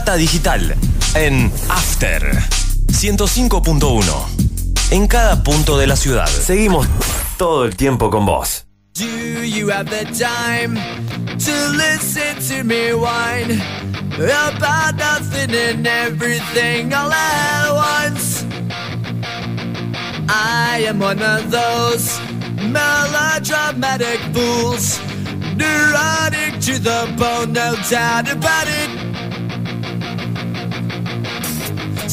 Data digital en After 105.1. En cada punto de la ciudad. Seguimos todo el tiempo con vos. Do you have the time to listen to me whine about nothing and everything all at once? I am one of those melodramatic fools, neurotic to the bone, no doubt about it.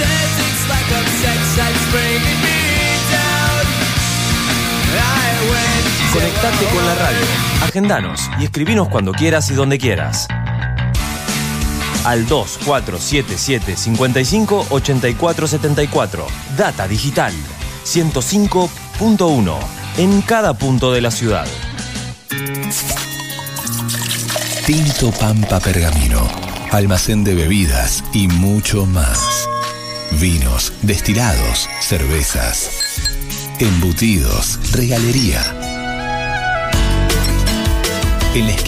She says it's lack of sex that's bringing me down. I went to Conectate con la radio, agendanos y escribinos cuando quieras y donde quieras. Al 2477 55 84 74. Data Digital 105.1. En cada punto de la ciudad. Tinto Pampa Pergamino, almacén de bebidas y mucho más. Vinos, destilados, cervezas, embutidos, regalería.